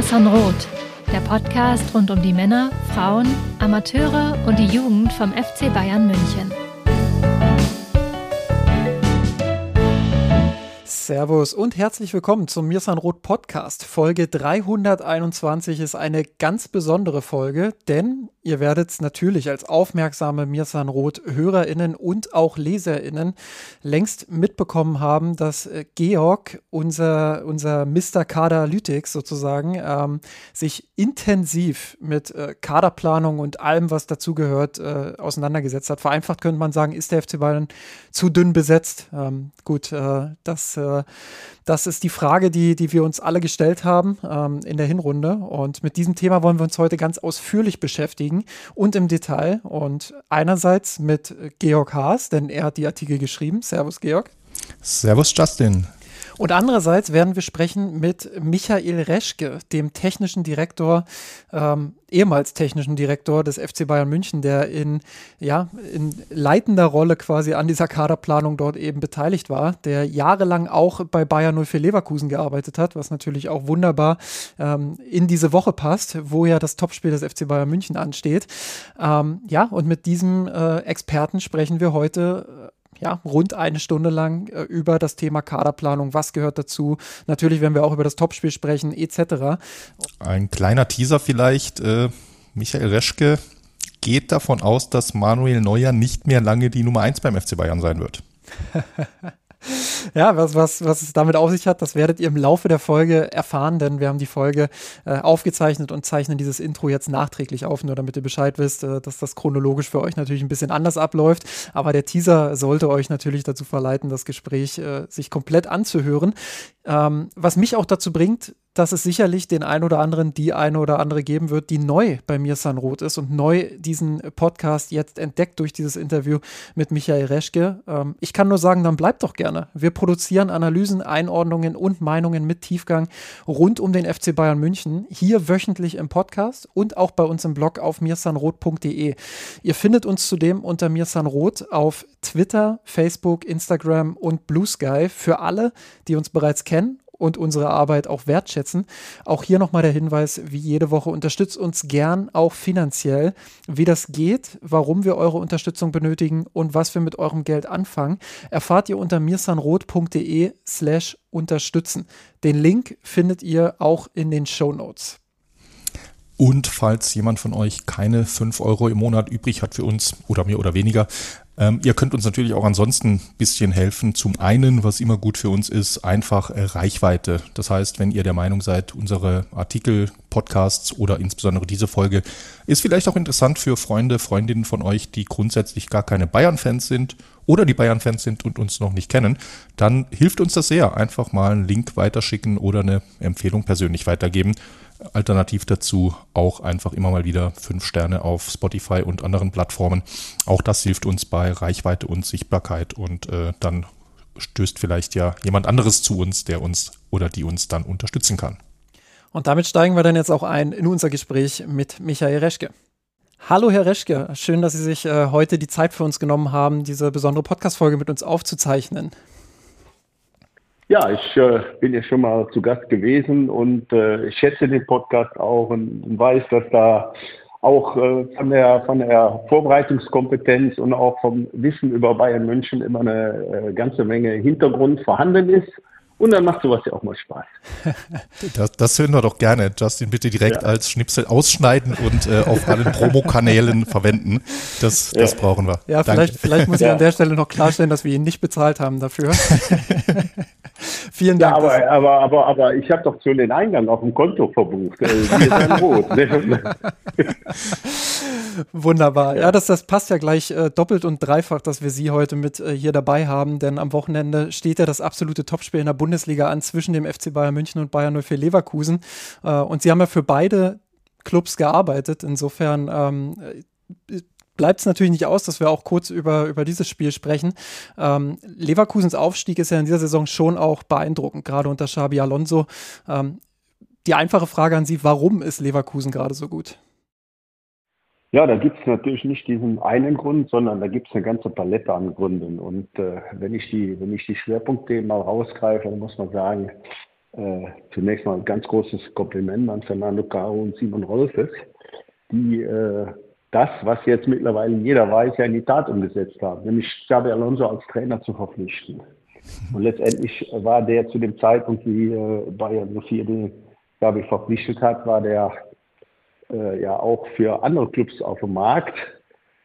Mirsan Roth, der Podcast rund um die Männer, Frauen, Amateure und die Jugend vom FC Bayern München. Servus und herzlich willkommen zum Mirsan Roth Podcast. Folge 321 ist eine ganz besondere Folge, denn ihr werdet es natürlich als aufmerksame Mirsan Roth HörerInnen und auch LeserInnen längst mitbekommen haben, dass äh, Georg, unser, unser Mr. Kaderlytics sozusagen, ähm, sich intensiv mit äh, Kaderplanung und allem, was dazugehört, äh, auseinandergesetzt hat. Vereinfacht könnte man sagen, ist der FC Bayern zu dünn besetzt. Ähm, gut, äh, das äh, das ist die Frage, die, die wir uns alle gestellt haben ähm, in der Hinrunde. Und mit diesem Thema wollen wir uns heute ganz ausführlich beschäftigen und im Detail. Und einerseits mit Georg Haas, denn er hat die Artikel geschrieben. Servus, Georg. Servus, Justin. Und andererseits werden wir sprechen mit Michael Reschke, dem technischen Direktor, ähm, ehemals technischen Direktor des FC Bayern München, der in, ja, in leitender Rolle quasi an dieser Kaderplanung dort eben beteiligt war, der jahrelang auch bei Bayern 04 Leverkusen gearbeitet hat, was natürlich auch wunderbar ähm, in diese Woche passt, wo ja das Topspiel des FC Bayern München ansteht. Ähm, ja, und mit diesem äh, Experten sprechen wir heute ja, rund eine Stunde lang äh, über das Thema Kaderplanung, was gehört dazu. Natürlich werden wir auch über das Topspiel sprechen, etc. Ein kleiner Teaser vielleicht. Äh, Michael Reschke geht davon aus, dass Manuel Neuer nicht mehr lange die Nummer 1 beim FC Bayern sein wird. ja, was, was, was es damit auf sich hat, das werdet ihr im Laufe der Folge erfahren, denn wir haben die Folge äh, aufgezeichnet und zeichnen dieses Intro jetzt nachträglich auf, nur damit ihr Bescheid wisst, äh, dass das chronologisch für euch natürlich ein bisschen anders abläuft. Aber der Teaser sollte euch natürlich dazu verleiten, das Gespräch äh, sich komplett anzuhören. Ähm, was mich auch dazu bringt, dass es sicherlich den ein oder anderen, die eine oder andere geben wird, die neu bei mir Sanrot ist und neu diesen Podcast jetzt entdeckt durch dieses Interview mit Michael Reschke. Ähm, ich kann nur sagen, dann bleibt doch gerne. Wir produzieren Analysen, Einordnungen und Meinungen mit Tiefgang rund um den FC Bayern München, hier wöchentlich im Podcast und auch bei uns im Blog auf mirsanrot.de. Ihr findet uns zudem unter mirsanrot auf Twitter, Facebook, Instagram und Blue Sky für alle, die uns bereits kennen und unsere Arbeit auch wertschätzen. Auch hier nochmal der Hinweis, wie jede Woche, unterstützt uns gern auch finanziell. Wie das geht, warum wir eure Unterstützung benötigen und was wir mit eurem Geld anfangen, erfahrt ihr unter mirsanrot.de slash unterstützen. Den Link findet ihr auch in den Show Notes. Und falls jemand von euch keine 5 Euro im Monat übrig hat für uns oder mehr oder weniger, ähm, ihr könnt uns natürlich auch ansonsten ein bisschen helfen. Zum einen, was immer gut für uns ist, einfach äh, Reichweite. Das heißt, wenn ihr der Meinung seid, unsere Artikel, Podcasts oder insbesondere diese Folge ist vielleicht auch interessant für Freunde, Freundinnen von euch, die grundsätzlich gar keine Bayern-Fans sind oder die Bayern-Fans sind und uns noch nicht kennen, dann hilft uns das sehr. Einfach mal einen Link weiterschicken oder eine Empfehlung persönlich weitergeben. Alternativ dazu auch einfach immer mal wieder fünf Sterne auf Spotify und anderen Plattformen. Auch das hilft uns bei Reichweite und Sichtbarkeit und äh, dann stößt vielleicht ja jemand anderes zu uns, der uns oder die uns dann unterstützen kann. Und damit steigen wir dann jetzt auch ein in unser Gespräch mit Michael Reschke. Hallo, Herr Reschke. Schön, dass Sie sich äh, heute die Zeit für uns genommen haben, diese besondere Podcast-Folge mit uns aufzuzeichnen. Ja, ich äh, bin ja schon mal zu Gast gewesen und äh, ich schätze den Podcast auch und, und weiß, dass da auch äh, von, der, von der Vorbereitungskompetenz und auch vom Wissen über Bayern München immer eine äh, ganze Menge Hintergrund vorhanden ist. Und dann macht sowas ja auch mal Spaß. Das, das hören wir doch gerne. Justin, bitte direkt ja. als Schnipsel ausschneiden und äh, auf allen Promokanälen verwenden. Das, das ja. brauchen wir. Ja, vielleicht, vielleicht muss ich ja. an der Stelle noch klarstellen, dass wir ihn nicht bezahlt haben dafür. Vielen Dank. Ja, aber, aber, aber, aber ich habe doch schon den Eingang auf dem Konto verbucht. Äh, Rot. Wunderbar. Ja, das, das passt ja gleich äh, doppelt und dreifach, dass wir Sie heute mit äh, hier dabei haben, denn am Wochenende steht ja das absolute Topspiel in der Bundesliga an zwischen dem FC Bayern München und Bayern 04 Leverkusen. Äh, und Sie haben ja für beide Clubs gearbeitet. Insofern ähm, bleibt es natürlich nicht aus, dass wir auch kurz über, über dieses Spiel sprechen. Ähm, Leverkusens Aufstieg ist ja in dieser Saison schon auch beeindruckend, gerade unter Xabi Alonso. Ähm, die einfache Frage an Sie, warum ist Leverkusen gerade so gut? Ja, da gibt es natürlich nicht diesen einen Grund, sondern da gibt es eine ganze Palette an Gründen. Und äh, wenn, ich die, wenn ich die Schwerpunkte mal rausgreife, dann muss man sagen, äh, zunächst mal ein ganz großes Kompliment an Fernando Caro und Simon Rolfes, die äh, das, was jetzt mittlerweile jeder weiß, ja in die Tat umgesetzt haben, nämlich Xabi Alonso als Trainer zu verpflichten. Und letztendlich war der zu dem Zeitpunkt, wie äh, Bayern Sophia den Xabi verpflichtet hat, war der äh, ja auch für andere Clubs auf dem Markt,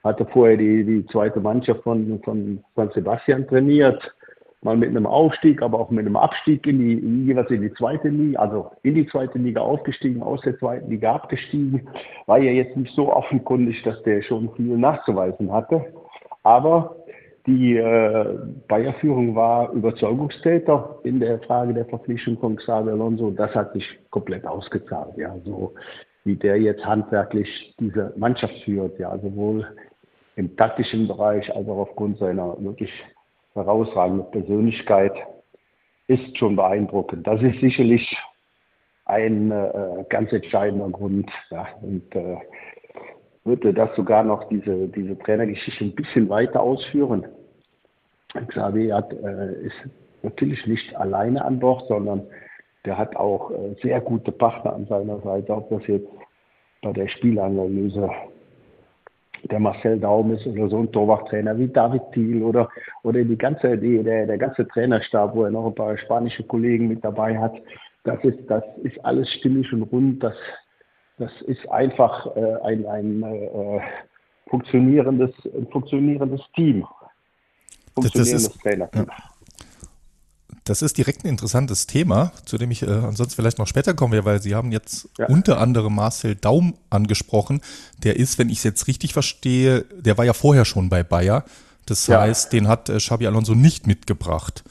hatte vorher die, die zweite Mannschaft von, von San Sebastian trainiert, mal mit einem Aufstieg, aber auch mit einem Abstieg in die, jeweils in die zweite Liga, also in die zweite Liga aufgestiegen, aus der zweiten Liga abgestiegen. War ja jetzt nicht so offenkundig, dass der schon viel nachzuweisen hatte. Aber die äh, Bayer-Führung war Überzeugungstäter in der Frage der Verpflichtung von Xavi Alonso. Das hat sich komplett ausgezahlt. Ja, so wie der jetzt handwerklich diese Mannschaft führt, ja, sowohl im taktischen Bereich als auch aufgrund seiner wirklich herausragende Persönlichkeit ist schon beeindruckend. Das ist sicherlich ein äh, ganz entscheidender Grund. Ja, und äh, würde das sogar noch diese, diese Trainergeschichte ein bisschen weiter ausführen. Xavi hat, äh, ist natürlich nicht alleine an Bord, sondern der hat auch äh, sehr gute Partner an seiner Seite, ob das jetzt bei der Spielanalyse der Marcel Daum ist oder so ein Torwarttrainer wie David Thiel oder, oder die ganze, die, der, der ganze Trainerstab, wo er noch ein paar spanische Kollegen mit dabei hat. Das ist, das ist alles stimmig und rund. Das, das ist einfach äh, ein, ein äh, funktionierendes, ein funktionierendes Team. Funktionierendes das, das ist, Trainerteam. Ja. Das ist direkt ein interessantes Thema, zu dem ich äh, ansonsten vielleicht noch später kommen werde, weil Sie haben jetzt ja. unter anderem Marcel Daum angesprochen. Der ist, wenn ich es jetzt richtig verstehe, der war ja vorher schon bei Bayer. Das ja. heißt, den hat äh, Xabi Alonso nicht mitgebracht.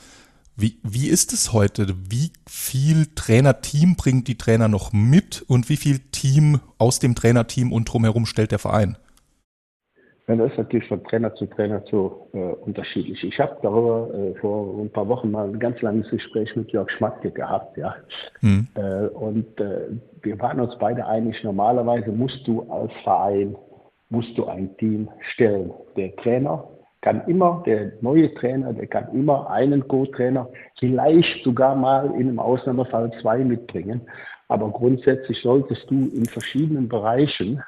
Wie, wie ist es heute? Wie viel Trainerteam bringt die Trainer noch mit und wie viel Team aus dem Trainerteam und drumherum stellt der Verein? Das ist natürlich von Trainer zu Trainer zu äh, unterschiedlich. Ich habe darüber äh, vor ein paar Wochen mal ein ganz langes Gespräch mit Jörg Schmatke gehabt, ja. Mhm. Äh, und äh, wir waren uns beide einig, normalerweise musst du als Verein, musst du ein Team stellen. Der Trainer kann immer, der neue Trainer, der kann immer einen Co-Trainer, vielleicht sogar mal in einem Ausnahmefall zwei mitbringen. Aber grundsätzlich solltest du in verschiedenen Bereichen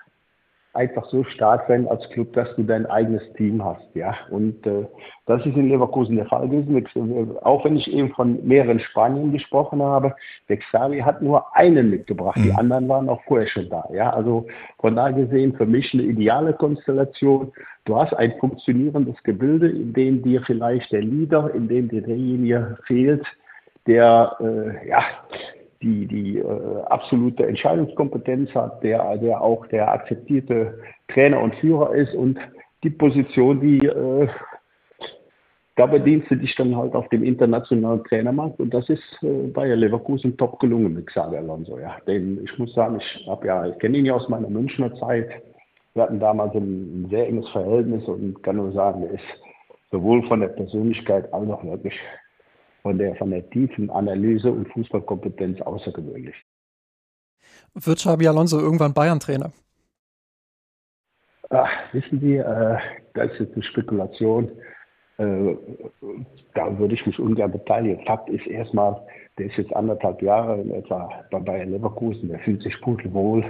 einfach so stark sein als Club, dass du dein eigenes Team hast, ja. Und äh, das ist in Leverkusen der Fall gewesen. Auch wenn ich eben von mehreren Spaniern gesprochen habe, der Xavi hat nur einen mitgebracht. Mhm. Die anderen waren auch vorher schon da, ja. Also von da gesehen für mich eine ideale Konstellation. Du hast ein funktionierendes Gebilde, in dem dir vielleicht der Leader, in dem dir derjenige fehlt, der äh, ja die, die äh, absolute Entscheidungskompetenz hat, der, der auch der akzeptierte Trainer und Führer ist und die Position, die äh, da bedienst du dich dann halt auf dem internationalen Trainermarkt und das ist äh, Bayer Leverkusen top gelungen mit Xabi Alonso. Ja. Denn ich muss sagen, ich habe ja, ich kenne ihn ja aus meiner Münchner Zeit. Wir hatten damals ein sehr enges Verhältnis und kann nur sagen, er ist sowohl von der Persönlichkeit als auch wirklich von der, von der tiefen Analyse und Fußballkompetenz außergewöhnlich. Wird Xabi Alonso irgendwann Bayern-Trainer? wissen Sie, äh, das ist eine Spekulation. Äh, da würde ich mich ungern beteiligen. Fakt ist erstmal, der ist jetzt anderthalb Jahre in etwa bei Bayern Leverkusen, der fühlt sich pudelwohl.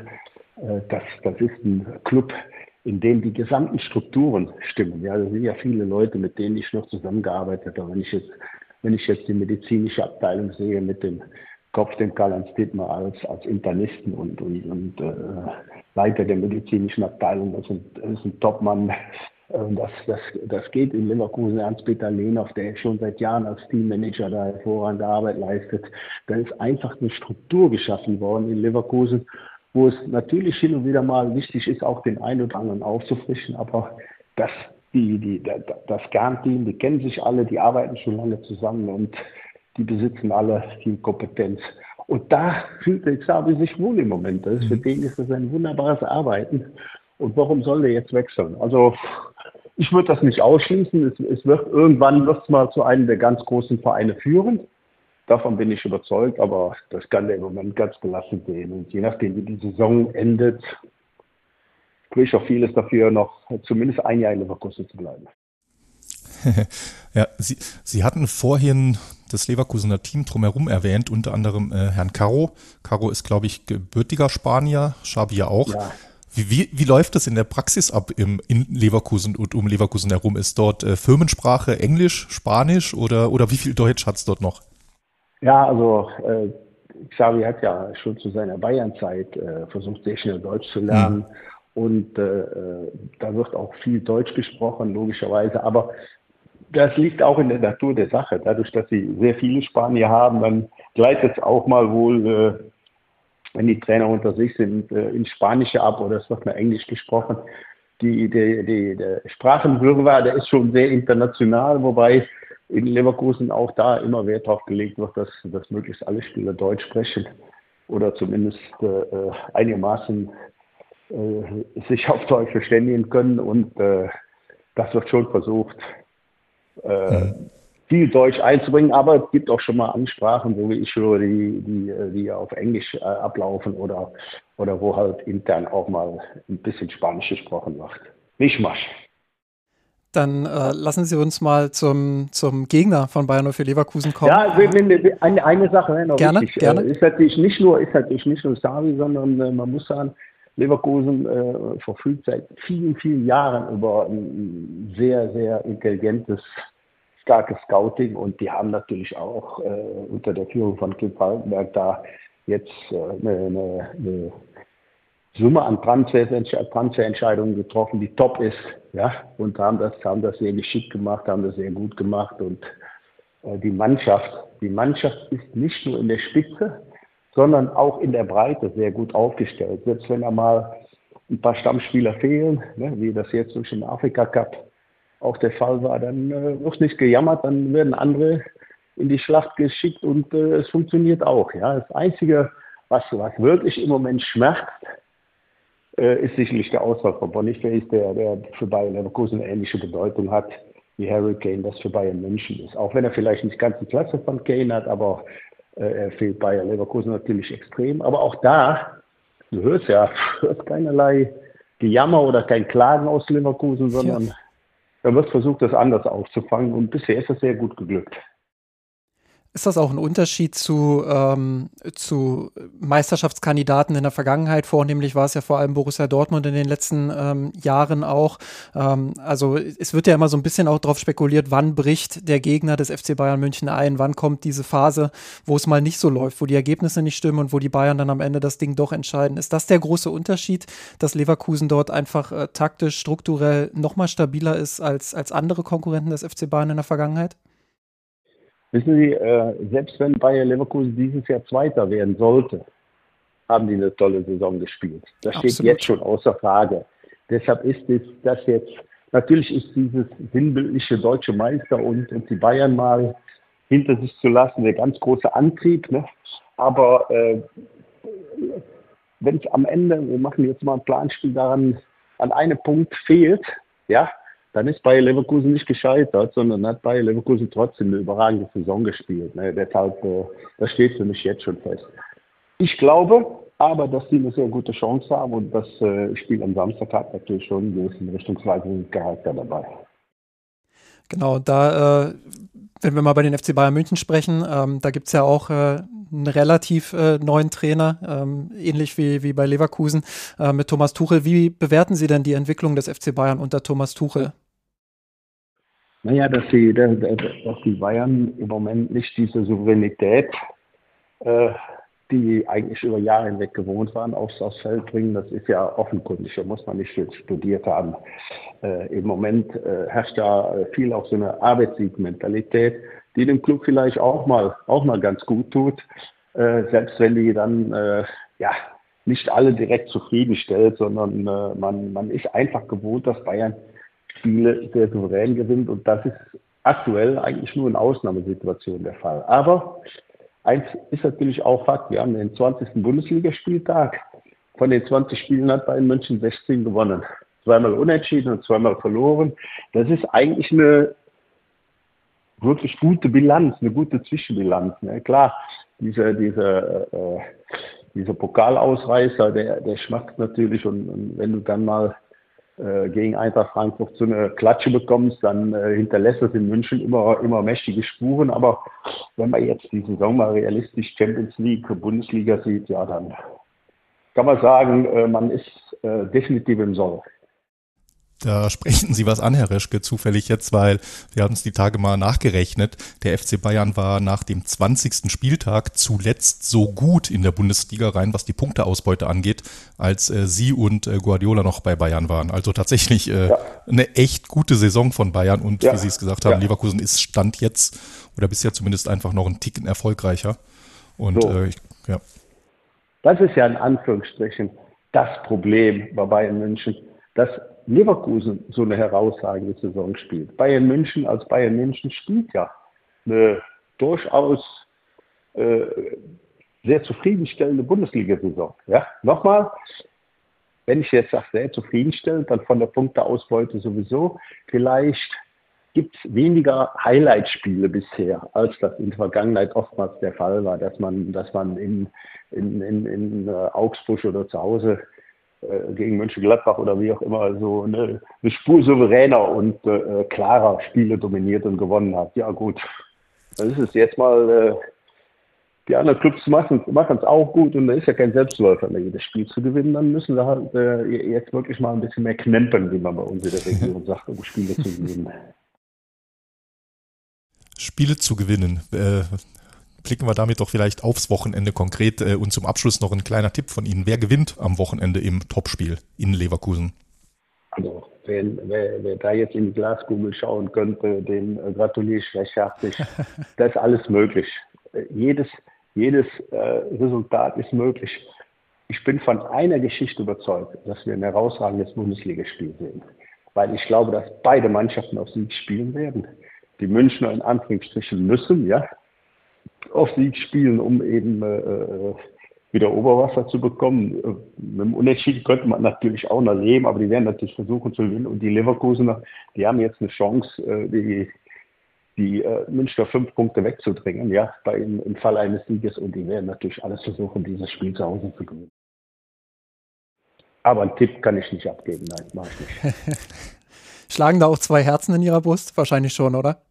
Äh, das, das ist ein Club, in dem die gesamten Strukturen stimmen. Ja, da sind ja viele Leute, mit denen ich noch zusammengearbeitet habe. Wenn ich jetzt wenn ich jetzt die medizinische Abteilung sehe mit dem Kopf, dem Karl-Heinz Dittmar als, als Internisten und, und, und äh, Leiter der medizinischen Abteilung, das ist ein, das ist ein Topmann. Das, das, das geht in Leverkusen. Ernst-Peter Lehnhoff, der schon seit Jahren als Teammanager da hervorragende Arbeit leistet. Da ist einfach eine Struktur geschaffen worden in Leverkusen, wo es natürlich hin und wieder mal wichtig ist, auch den einen oder anderen aufzufrischen. Aber das, die, die, das Kernteam, die kennen sich alle, die arbeiten schon lange zusammen und die besitzen alle Teamkompetenz. Und da fühlt der Xavi sich wohl im Moment. Das ist, für mhm. den ist das ein wunderbares Arbeiten. Und warum soll der jetzt wechseln? Also ich würde das nicht ausschließen. Es, es wird irgendwann wird es mal zu einem der ganz großen Vereine führen. Davon bin ich überzeugt, aber das kann der im Moment ganz gelassen sehen. Und je nachdem, wie die Saison endet, ich auch vieles dafür, noch zumindest ein Jahr in Leverkusen zu bleiben. ja, Sie, Sie hatten vorhin das Leverkusener Team drumherum erwähnt, unter anderem äh, Herrn Caro. Caro ist, glaube ich, gebürtiger Spanier, Xabi ja auch. Ja. Wie, wie, wie läuft das in der Praxis ab im, in Leverkusen und um Leverkusen herum? Ist dort äh, Firmensprache Englisch, Spanisch oder, oder wie viel Deutsch hat es dort noch? Ja, also äh, Xavi hat ja schon zu seiner Bayernzeit äh, versucht, sehr schnell Deutsch zu lernen. Mhm. Und äh, da wird auch viel Deutsch gesprochen, logischerweise. Aber das liegt auch in der Natur der Sache. Dadurch, dass sie sehr viele Spanier haben, dann gleitet es auch mal wohl äh, wenn die Trainer unter sich sind, äh, in Spanische ab oder es wird nur Englisch gesprochen. Die, die, die, der Sprachenwirrwarr, der ist schon sehr international, wobei in Leverkusen auch da immer Wert darauf gelegt wird, dass, dass möglichst alle Spieler Deutsch sprechen oder zumindest äh, einigermaßen äh, sich auf Deutsch verständigen können und äh, das wird schon versucht. Äh, mhm viel Deutsch einzubringen, aber es gibt auch schon mal Ansprachen, wo ich höre, die, die, die auf Englisch äh, ablaufen oder, oder wo halt intern auch mal ein bisschen Spanisch gesprochen wird. Mischmasch. Dann äh, lassen Sie uns mal zum, zum Gegner von Bayern für Leverkusen kommen. Ja, eine, eine Sache noch gerne, wichtig. Gerne. Äh, ist natürlich nicht nur, ist natürlich nicht nur Savi, sondern äh, man muss sagen, Leverkusen äh, verfügt seit vielen, vielen Jahren über ein sehr, sehr intelligentes starkes Scouting und die haben natürlich auch äh, unter der Führung von Clip Falkenberg da jetzt äh, eine, eine, eine, Summe an Transferentscheidungen getroffen, die top ist, ja, und haben das, haben das sehr geschickt gemacht, haben das sehr gut gemacht und äh, die Mannschaft, die Mannschaft ist nicht nur in der Spitze, sondern auch in der Breite sehr gut aufgestellt. Selbst wenn da mal ein paar Stammspieler fehlen, ne, wie das jetzt durch den Afrika Cup auch der Fall war. Dann äh, wird nicht gejammert, dann werden andere in die Schlacht geschickt und äh, es funktioniert auch. Ja. Das Einzige, was, was wirklich im Moment schmerzt, äh, ist sicherlich der Ausfall von Boniface, der, der für Bayern Leverkusen eine ähnliche Bedeutung hat, wie Harry Kane das für Bayern München ist. Auch wenn er vielleicht nicht ganz die Klasse von Kane hat, aber äh, er fehlt Bayern Leverkusen natürlich extrem. Aber auch da, du hörst ja, hörst keinerlei Gejammer oder kein Klagen aus Leverkusen, sondern ja da wird versucht, das anders aufzufangen und bisher ist das sehr gut geglückt. Ist das auch ein Unterschied zu, ähm, zu Meisterschaftskandidaten in der Vergangenheit? Vornehmlich war es ja vor allem Borussia Dortmund in den letzten ähm, Jahren auch. Ähm, also es wird ja immer so ein bisschen auch darauf spekuliert, wann bricht der Gegner des FC Bayern München ein? Wann kommt diese Phase, wo es mal nicht so läuft, wo die Ergebnisse nicht stimmen und wo die Bayern dann am Ende das Ding doch entscheiden? Ist das der große Unterschied, dass Leverkusen dort einfach äh, taktisch, strukturell noch mal stabiler ist als, als andere Konkurrenten des FC Bayern in der Vergangenheit? Wissen Sie, äh, selbst wenn Bayer Leverkusen dieses Jahr Zweiter werden sollte, haben die eine tolle Saison gespielt. Das Absolut. steht jetzt schon außer Frage. Deshalb ist es das jetzt, natürlich ist dieses sinnbildliche deutsche Meister und, und die Bayern mal hinter sich zu lassen der ganz große Antrieb. Ne? Aber äh, wenn es am Ende, wir machen jetzt mal ein Planspiel daran, an einem Punkt fehlt, ja, dann ist Bayer Leverkusen nicht gescheitert, sondern hat Bayer Leverkusen trotzdem eine überragende Saison gespielt. Ne? Deshalb, äh, das steht für mich jetzt schon fest. Ich glaube aber, dass sie eine sehr gute Chance haben und das äh, Spiel am Samstag hat natürlich schon einen gewissen richtungsweisenden Charakter dabei. Genau, da, äh, wenn wir mal bei den FC Bayern München sprechen, ähm, da gibt es ja auch äh, einen relativ äh, neuen Trainer, ähm, ähnlich wie, wie bei Leverkusen äh, mit Thomas Tuchel. Wie bewerten Sie denn die Entwicklung des FC Bayern unter Thomas Tuchel? Naja, dass die, dass, die Bayern im Moment nicht diese Souveränität, äh, die eigentlich über Jahre hinweg gewohnt waren, aufs, aufs Feld bringen, das ist ja offenkundig, da muss man nicht studiert haben. Äh, Im Moment äh, herrscht ja viel auch so eine Arbeitssiegmentalität, die dem Club vielleicht auch mal, auch mal ganz gut tut, äh, selbst wenn die dann äh, ja, nicht alle direkt zufriedenstellt, sondern äh, man, man ist einfach gewohnt, dass Bayern Spiele sehr souverän gewinnt. Und das ist aktuell eigentlich nur in Ausnahmesituationen der Fall. Aber eins ist natürlich auch Fakt, wir haben den 20. Bundesligaspieltag. Von den 20 Spielen hat Bayern München 16 gewonnen. Zweimal unentschieden und zweimal verloren. Das ist eigentlich eine wirklich gute Bilanz, eine gute Zwischenbilanz. Ne? Klar, dieser, dieser, äh, dieser Pokalausreißer, der, der schmeckt natürlich und, und wenn du dann mal äh, gegen Eintracht Frankfurt so eine Klatsche bekommst, dann äh, hinterlässt es in München immer, immer mächtige Spuren. Aber wenn man jetzt die Saison mal realistisch Champions League, Bundesliga sieht, ja, dann kann man sagen, äh, man ist äh, definitiv im Soll. Da sprechen Sie was an, Herr Reschke, zufällig jetzt, weil wir haben es die Tage mal nachgerechnet. Der FC Bayern war nach dem 20. Spieltag zuletzt so gut in der Bundesliga rein, was die Punkteausbeute angeht, als äh, Sie und äh, Guardiola noch bei Bayern waren. Also tatsächlich äh, ja. eine echt gute Saison von Bayern und ja. wie Sie es gesagt haben, ja. Leverkusen ist Stand jetzt oder bisher zumindest einfach noch ein Ticken erfolgreicher. Und so. Äh, ja. Das ist ja in Anführungsstrichen das Problem bei Bayern München, dass Leverkusen so eine herausragende Saison spielt. Bayern München als Bayern München spielt ja eine durchaus äh, sehr zufriedenstellende Bundesliga-Saison. Ja? Nochmal, wenn ich jetzt sage, sehr zufriedenstellend, dann von der Punkteausbeute sowieso. Vielleicht gibt es weniger Highlight-Spiele bisher, als das in der Vergangenheit oftmals der Fall war, dass man, dass man in, in, in, in äh, Augsburg oder zu Hause äh, gegen Mönchengladbach oder wie auch immer so eine, eine Spur souveräner und äh, klarer Spiele dominiert und gewonnen hat. Ja gut, das ist es jetzt mal. Äh, die anderen Clubs machen es auch gut und da ist ja kein Selbstläufer mehr, jedes Spiel zu gewinnen. Dann müssen sie halt äh, jetzt wirklich mal ein bisschen mehr knempern, wie man bei uns in der Region sagt, um Spiele zu gewinnen. Spiele zu gewinnen. Blicken wir damit doch vielleicht aufs Wochenende konkret. Äh, und zum Abschluss noch ein kleiner Tipp von Ihnen. Wer gewinnt am Wochenende im Topspiel in Leverkusen? Also, wenn, wer, wer, da jetzt in die Glaskugel schauen könnte, den äh, gratuliere ich recht herzlich. Das ist alles möglich. Äh, jedes jedes äh, Resultat ist möglich. Ich bin von einer Geschichte überzeugt, dass wir ein herausragendes Bundesligaspiel sehen. Weil ich glaube, dass beide Mannschaften auf Sieg spielen werden die Münchner in Anführungsstrichen müssen, ja, auf Sieg spielen, um eben äh, äh, wieder Oberwasser zu bekommen. Äh, mit dem Unentschieden könnte man natürlich auch noch leben, aber die werden natürlich versuchen zu gewinnen. Und die Leverkusener, die haben jetzt eine Chance, äh, die, die äh, Münchner fünf Punkte wegzudrängen, ja, bei, im, im Fall eines Sieges. Und die werden natürlich alles versuchen, dieses Spiel zu Hause zu gewinnen. Aber einen Tipp kann ich nicht abgeben, nein, mache ich nicht. Schlagen da auch zwei Herzen in Ihrer Brust? Wahrscheinlich schon, oder?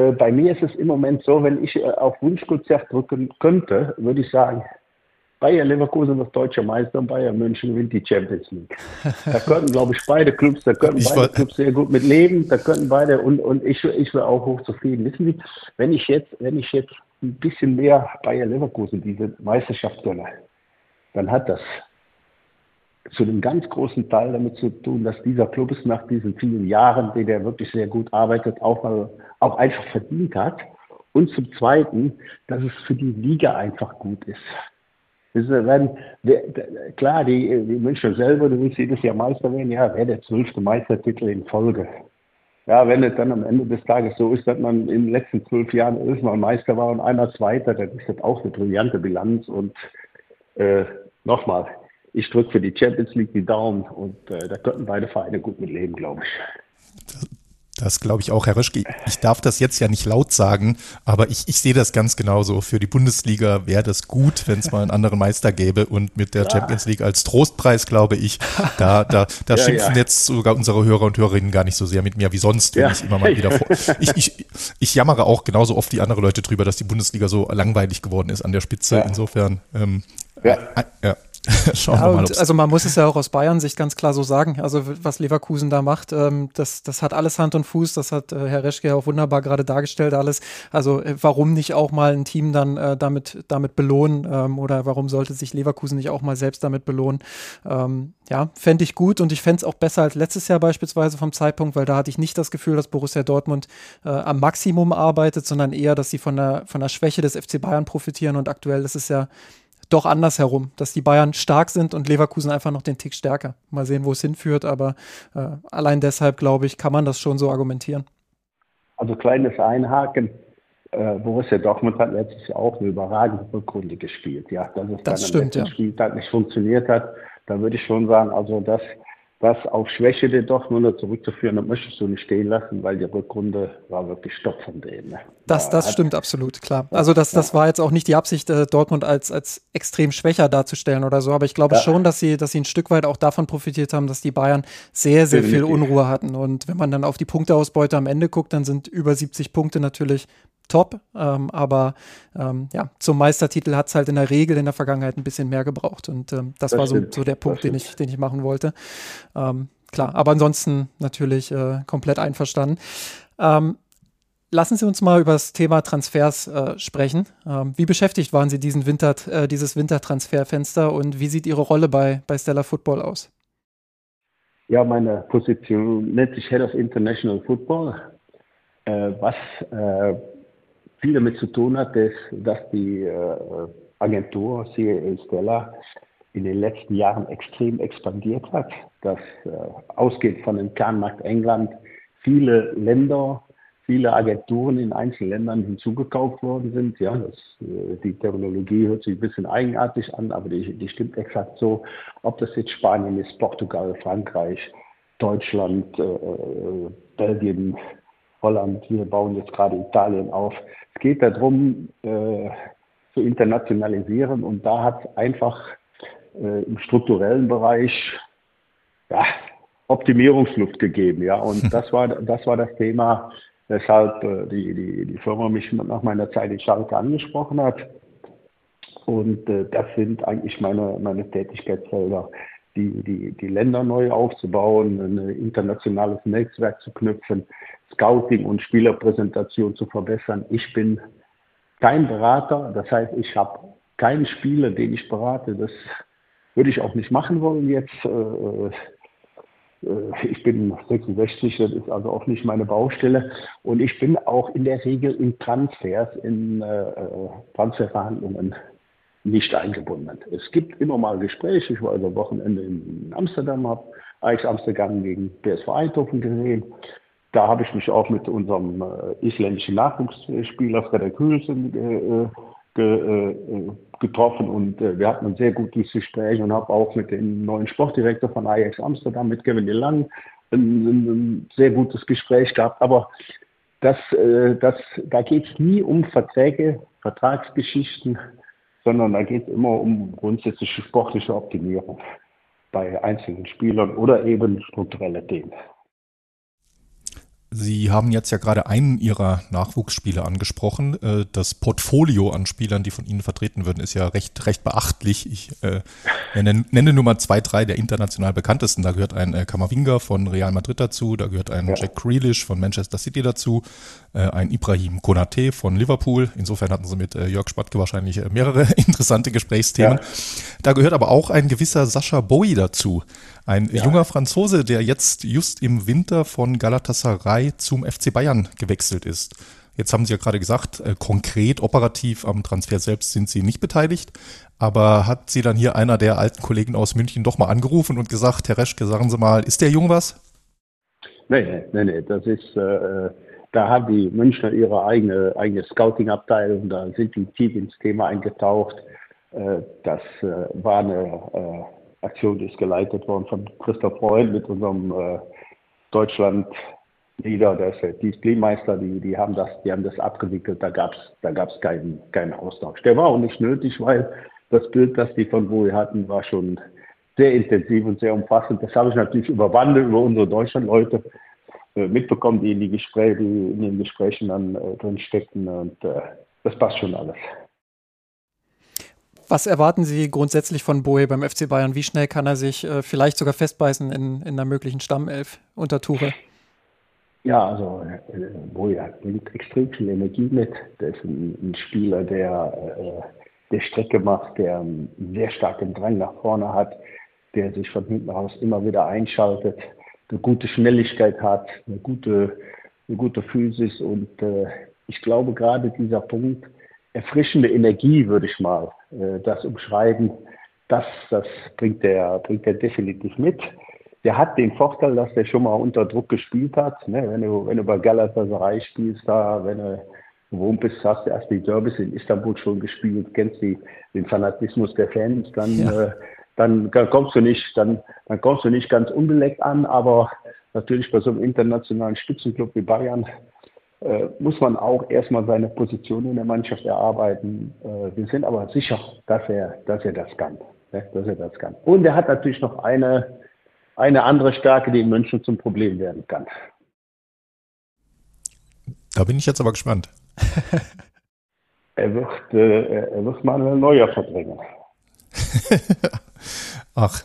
Äh, bei mir ist es im Moment so, wenn ich äh, auf Wunschkonzert drücken könnte, würde ich sagen, Bayer Leverkusen wird deutscher Meister und Bayern München gewinnt die Champions League. Da könnten, glaube ich, beide Clubs, da könnten beide Clubs sehr gut mit leben, da könnten beide und, und ich, ich wäre auch hochzufrieden. Wissen Sie, wenn ich jetzt, wenn ich jetzt ein bisschen mehr Bayer Leverkusen diese Meisterschaft gönne, dann hat das zu einem ganz großen Teil damit zu tun, dass dieser Club es nach diesen vielen Jahren, die der wirklich sehr gut arbeitet, auch, mal, auch einfach verdient hat. Und zum Zweiten, dass es für die Liga einfach gut ist. ist wenn, klar, die, die Münchner selber, du willst jedes Jahr Meister werden, ja, wäre der zwölfte Meistertitel in Folge. Ja, wenn es dann am Ende des Tages so ist, dass man in den letzten zwölf Jahren elfmal Meister war und einer Zweiter, dann ist das auch eine brillante Bilanz. Und äh, nochmal, ich drücke für die Champions League die Daumen und äh, da könnten beide Vereine gut mit leben, glaube ich. Das glaube ich auch, Herr Röschke. Ich darf das jetzt ja nicht laut sagen, aber ich, ich sehe das ganz genauso. Für die Bundesliga wäre das gut, wenn es mal einen anderen Meister gäbe und mit der ja. Champions League als Trostpreis, glaube ich, da, da, da ja, schimpfen ja. jetzt sogar unsere Hörer und Hörerinnen gar nicht so sehr mit mir wie sonst, wenn ich immer mal wieder vor. Ich, ich, ich jammere auch genauso oft wie andere Leute drüber, dass die Bundesliga so langweilig geworden ist an der Spitze. Insofern, ähm, ja. Äh, ja. Schauen ja, wir mal. Also man muss es ja auch aus Bayern-Sicht ganz klar so sagen. Also was Leverkusen da macht, ähm, das, das hat alles Hand und Fuß. Das hat äh, Herr Reschke auch wunderbar gerade dargestellt alles. Also äh, warum nicht auch mal ein Team dann äh, damit, damit belohnen? Ähm, oder warum sollte sich Leverkusen nicht auch mal selbst damit belohnen? Ähm, ja, fände ich gut und ich fände es auch besser als letztes Jahr beispielsweise vom Zeitpunkt, weil da hatte ich nicht das Gefühl, dass Borussia Dortmund äh, am Maximum arbeitet, sondern eher, dass sie von der, von der Schwäche des FC Bayern profitieren und aktuell ist es ja doch andersherum, dass die Bayern stark sind und Leverkusen einfach noch den Tick stärker. Mal sehen, wo es hinführt, aber äh, allein deshalb, glaube ich, kann man das schon so argumentieren. Also kleines Einhaken. Äh, Borussia Dortmund hat letztes Jahr auch eine überragende Rückrunde gespielt. Ja, dass es das dann stimmt, im ja. Spieltag nicht funktioniert hat, da würde ich schon sagen, also das das auf Schwäche der Dortmunder zurückzuführen, das möchtest du nicht stehen lassen, weil die Rückrunde war wirklich Stopp von denen. Ne? Das, das stimmt absolut, klar. Also das, das war jetzt auch nicht die Absicht, äh, Dortmund als, als extrem schwächer darzustellen oder so, aber ich glaube ja. schon, dass sie, dass sie ein Stück weit auch davon profitiert haben, dass die Bayern sehr, sehr Definitiv. viel Unruhe hatten. Und wenn man dann auf die Punkteausbeute am Ende guckt, dann sind über 70 Punkte natürlich top. Ähm, aber ähm, ja, zum Meistertitel hat es halt in der Regel in der Vergangenheit ein bisschen mehr gebraucht. Und ähm, das, das, war so, so der Punkt, den ich, den ich machen wollte. Ähm, klar, aber ansonsten natürlich äh, komplett einverstanden. Ähm, lassen Sie uns mal über das Thema Transfers äh, sprechen. Ähm, wie beschäftigt waren Sie diesen Winter, äh, dieses Wintertransferfenster und wie sieht Ihre Rolle bei, bei Stella Football aus? Ja, meine Position nennt sich Head of International Football, äh, was äh, viel damit zu tun hat, dass, dass die äh, Agentur CAA Stella in den letzten Jahren extrem expandiert hat. Das äh, ausgeht von dem Kernmarkt England. Viele Länder, viele Agenturen in einzelnen Ländern hinzugekauft worden sind. Ja, das, äh, die Terminologie hört sich ein bisschen eigenartig an, aber die, die stimmt exakt so. Ob das jetzt Spanien ist, Portugal, Frankreich, Deutschland, äh, äh Belgien, Holland, wir bauen jetzt gerade Italien auf. Es geht darum, äh, zu internationalisieren und da hat einfach äh, im strukturellen Bereich ja, Optimierungsluft gegeben. Ja, und das war, das war das Thema, weshalb äh, die, die, die Firma mich nach meiner Zeit in Schalke angesprochen hat. Und äh, das sind eigentlich meine, meine Tätigkeitsfelder, die, die, die Länder neu aufzubauen, ein internationales Netzwerk zu knüpfen, Scouting und Spielerpräsentation zu verbessern. Ich bin kein Berater, das heißt, ich habe keinen Spieler, den ich berate. Das würde ich auch nicht machen wollen jetzt. Äh, äh, ich bin 66, das ist also auch nicht meine Baustelle. Und ich bin auch in der Regel in Transfers, in äh, Transferverhandlungen nicht eingebunden. Es gibt immer mal Gespräche. Ich war also Wochenende in Amsterdam, habe Ajax Amsterdam gegen PSV Eindhoven gesehen. Da habe ich mich auch mit unserem isländischen Nachwuchsspieler Frederik Hülsen äh, ge, äh, getroffen und äh, wir hatten ein sehr gutes Gespräch und habe auch mit dem neuen Sportdirektor von Ajax Amsterdam, mit Kevin Lang, ein, ein, sehr gutes Gespräch gehabt. Aber das, äh, das, da geht es nie um Verträge, Vertragsgeschichten, sondern da geht es immer um grundsätzliche sportliche Optimierung bei einzelnen Spielern oder eben strukturelle Themen. Sie haben jetzt ja gerade einen Ihrer Nachwuchsspieler angesprochen. Äh, das Portfolio an Spielern, die von Ihnen vertreten würden, ist ja recht, recht beachtlich. Ich äh, nenne, nenne nur mal zwei, drei der international bekanntesten. Da gehört ein äh, Kamavinga von Real Madrid dazu, da gehört ein ja. Jack Grealish von Manchester City dazu, äh, ein Ibrahim Konate von Liverpool. Insofern hatten Sie mit Jörg Spatke wahrscheinlich mehrere interessante Gesprächsthemen. Ja. Da gehört aber auch ein gewisser Sascha Bowie dazu. Ein ja. junger Franzose, der jetzt just im Winter von Galatasaray zum FC Bayern gewechselt ist. Jetzt haben Sie ja gerade gesagt, äh, konkret operativ am Transfer selbst sind Sie nicht beteiligt. Aber hat Sie dann hier einer der alten Kollegen aus München doch mal angerufen und gesagt, Herr Reschke, sagen Sie mal, ist der jung was? Nee, nee, nee, das ist, äh, da haben die Münchner ihre eigene, eigene Scouting-Abteilung, da sind die tief ins Thema eingetaucht. Äh, das äh, war eine äh, Aktion, die ist geleitet worden von Christoph Freund mit unserem Deutschland Der ist der Disziplinmeister, die, die haben das, die haben das abgewickelt, da gab es da gab's keinen, keinen Austausch. Der war auch nicht nötig, weil das Bild, das die von Bowie hatten, war schon sehr intensiv und sehr umfassend. Das habe ich natürlich über Wandel, über unsere Deutschlandleute äh, mitbekommen, die in die Gespräche, die in den Gesprächen dann äh, drin steckten und äh, das passt schon alles. Was erwarten Sie grundsätzlich von Boe beim FC Bayern? Wie schnell kann er sich äh, vielleicht sogar festbeißen in, in einer möglichen Stammelf unter Tuche? Ja, also äh, Boe bringt extrem viel Energie mit. Der ist ein, ein Spieler, der, äh, der Strecke macht, der einen sehr starken Drang nach vorne hat, der sich von hinten raus immer wieder einschaltet, eine gute Schnelligkeit hat, eine gute, eine gute Physis und äh, ich glaube gerade dieser Punkt, erfrischende Energie, würde ich mal äh, das umschreiben. Das, das bringt er, bringt er definitiv mit. Der hat den Vorteil, dass der schon mal unter Druck gespielt hat. Ne? Wenn, du, wenn du bei Galatasaray spielst, da, wenn du gewohnt bist, hast du erst die Derbys in Istanbul schon gespielt, kennst die, den Fanatismus der Fans, dann, ja. äh, dann kommst du nicht, dann, dann kommst du nicht ganz unbeleckt an, aber natürlich bei so einem internationalen Spitzenclub wie Bayern äh, muss man auch erstmal seine Position in der Mannschaft erarbeiten. Äh, wir sind aber sicher, dass er, dass er das kann. Ne? Dass er das kann. Und er hat natürlich noch eine, eine andere Stärke, die in München zum Problem werden kann. Da bin ich jetzt aber gespannt. er wird, äh, er wird Manuel Neuer verdrängen. Ach,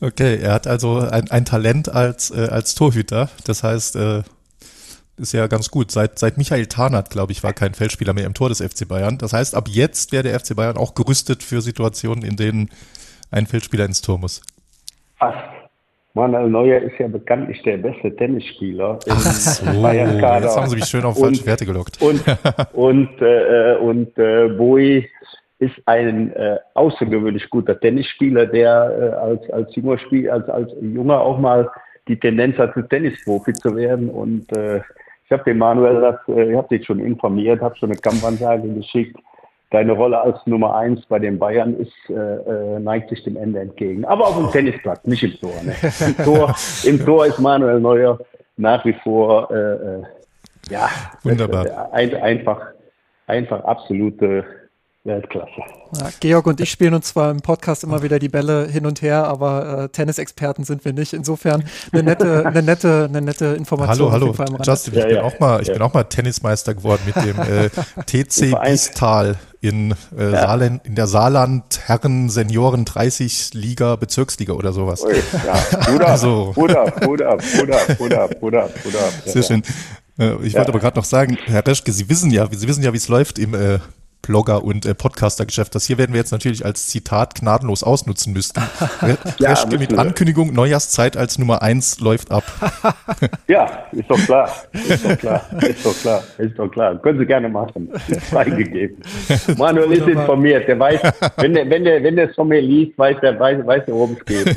okay. Er hat also ein, ein Talent als, äh, als Torhüter. Das heißt, äh, ist ja ganz gut. Seit, seit Michael Tarnath, glaube ich, war kein Feldspieler mehr im Tor des FC Bayern. Das heißt, ab jetzt wäre der FC Bayern auch gerüstet für Situationen, in denen ein Feldspieler ins Tor muss. Fast. Manuel Neuer ist ja bekanntlich der beste Tennisspieler im so, Bayern-Kader. Jetzt haben sie mich schön auf falsche Werte gelockt. Und, und, äh, und äh, Bowie ist ein äh, außergewöhnlich guter Tennisspieler, der äh, als, als, junger Spiel, als, als Junger auch mal die Tendenz hat, Tennisprofi zu werden. Und äh, ich habe den Manuel, das, äh, ich habe dich schon informiert, habe schon eine Kampfansage geschickt. Deine Rolle als Nummer eins bei den Bayern ist, äh, äh, neigt sich dem Ende entgegen. Aber auf dem Tennisplatz, nicht im Tor. Ne? Im, Tor Im Tor ist Manuel Neuer nach wie vor äh, äh ja, Wunderbar. Ein, einfach, einfach absolute Weltklasse. Ja, Georg und ich spielen uns zwar im Podcast immer wieder die Bälle hin und her, aber äh, Tennisexperten sind wir nicht. Insofern eine nette, eine nette, eine nette Information. Hallo, hallo, Justin, ich, ja, bin, ja, auch mal, ich bin auch mal Tennismeister geworden mit dem äh, TC Bistal in, äh, Saarland, in der Saarland Herren Senioren 30 Liga Bezirksliga oder sowas. Ui, ja, Bruder, also. Bruder, Bruder, Bruder, Bruder, Bruder, Bruder. Sehr schön. Äh, ich wollte aber gerade noch sagen, Herr Reschke, Sie wissen ja, Sie wissen ja, wie es läuft im äh, Blogger- und äh, Podcaster-Geschäft. Das hier werden wir jetzt natürlich als Zitat gnadenlos ausnutzen müssten. ja, mit wir. Ankündigung, Neujahrszeit als Nummer eins läuft ab. ja, ist doch klar. Ist doch klar. Ist doch klar. Ist doch klar. Können Sie gerne machen. Ist freigegeben. Manuel ist informiert. Der weiß, wenn der, wenn der, wenn der es von mir liest, weiß der, weiß, weiß der, worum es geht.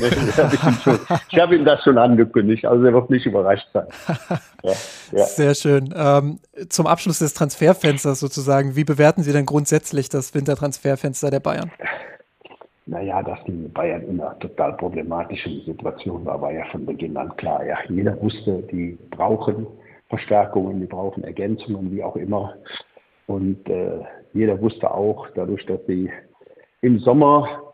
ich habe ihm das schon angekündigt. Also er wird nicht überrascht sein. Ja, ja. Sehr schön. Ähm, zum Abschluss des Transferfensters sozusagen, wie bewerten Sie denn grundsätzlich das Wintertransferfenster der Bayern? Naja, dass die Bayern in einer total problematischen Situation war, war ja von Beginn an klar. Ja, jeder wusste, die brauchen Verstärkungen, die brauchen Ergänzungen, wie auch immer. Und äh, jeder wusste auch, dadurch, dass sie im Sommer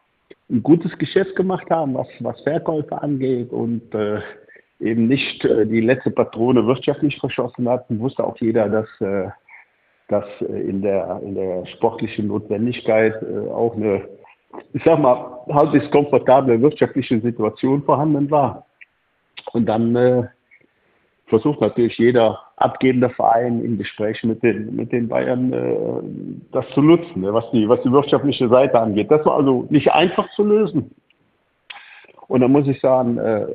ein gutes Geschäft gemacht haben, was, was Verkäufe angeht und äh, eben nicht äh, die letzte Patrone wirtschaftlich verschossen hatten, wusste auch jeder, dass, äh, dass äh, in, der, in der sportlichen Notwendigkeit auch eine, ich sag mal, halbwegs komfortable wirtschaftliche Situation vorhanden war. Und dann äh, versucht natürlich jeder abgebende Verein im Gespräch mit den, mit den Bayern äh, das zu nutzen, ne, was, die, was die wirtschaftliche Seite angeht. Das war also nicht einfach zu lösen. Und da muss ich sagen, äh,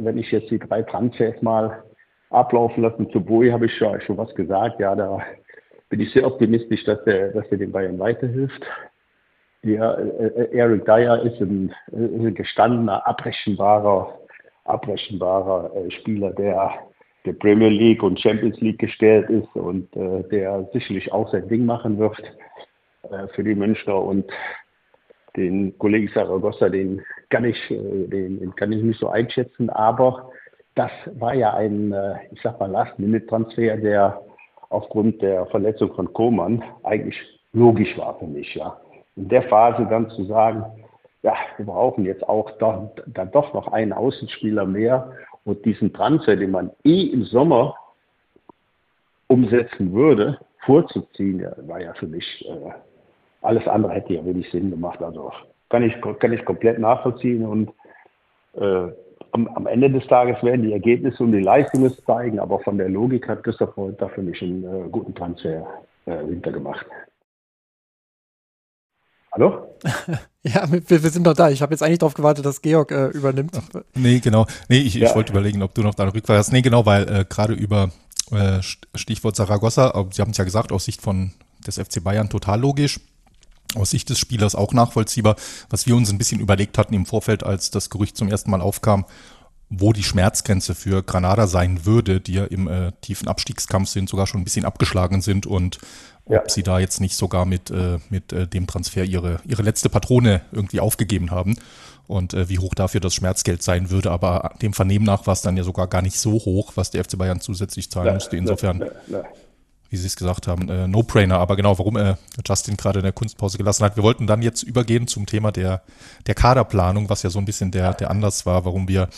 wenn ich jetzt die drei Transfers mal ablaufen lassen, zu Bowie habe ich schon, schon was gesagt. Ja, da bin ich sehr optimistisch, dass er, dass er den Bayern weiterhilft. Ja, äh, Eric Dyer ist ein, ein gestandener, abrechenbarer, abrechenbarer äh, Spieler, der der Premier League und Champions League gestellt ist und äh, der sicherlich auch sein Ding machen wird äh, für die Münchner. Und den Kollegen Saragossa, den kann ich, äh, den, kann ich nicht so einschätzen, aber das war ja ein, äh, ich sag mal, Last-Minute-Transfer, der aufgrund der Verletzung von Koman eigentlich logisch war für mich, ja. In der Phase dann zu sagen, ja, wir brauchen jetzt auch dann, dann doch noch einen Außenspieler mehr und diesen Transfer, den man eh im Sommer umsetzen würde, vorzuziehen, war ja für mich äh, alles andere hätte ja wenig Sinn gemacht. Also kann ich, kann ich komplett nachvollziehen und äh, am, am, Ende des Tages werden die Ergebnisse und die Leistungen zeigen, aber von der Logik hat Christoph Holt da für mich einen äh, guten Transfer äh, hintergemacht. Hallo? ja, wir, wir, sind noch da. Ich habe jetzt eigentlich darauf gewartet, dass Georg äh, übernimmt. Ach, nee, genau. Nee, ich, ja. ich wollte überlegen, ob du noch da Rückfrage hast. Nee, genau, weil äh, gerade über äh, Stichwort Saragossa, Sie haben es ja gesagt, aus Sicht von des FC Bayern total logisch aus Sicht des Spielers auch nachvollziehbar. Was wir uns ein bisschen überlegt hatten im Vorfeld, als das Gerücht zum ersten Mal aufkam, wo die Schmerzgrenze für Granada sein würde, die ja im äh, tiefen Abstiegskampf sind, sogar schon ein bisschen abgeschlagen sind und ob ja. sie da jetzt nicht sogar mit, äh, mit äh, dem Transfer ihre, ihre letzte Patrone irgendwie aufgegeben haben und äh, wie hoch dafür das Schmerzgeld sein würde. Aber dem Vernehmen nach war es dann ja sogar gar nicht so hoch, was der FC Bayern zusätzlich zahlen ja, musste. Insofern, ja, ja, wie Sie es gesagt haben, äh, No-Brainer. Aber genau, warum äh, Justin gerade in der Kunstpause gelassen hat. Wir wollten dann jetzt übergehen zum Thema der, der Kaderplanung, was ja so ein bisschen der, der Anlass war, warum wir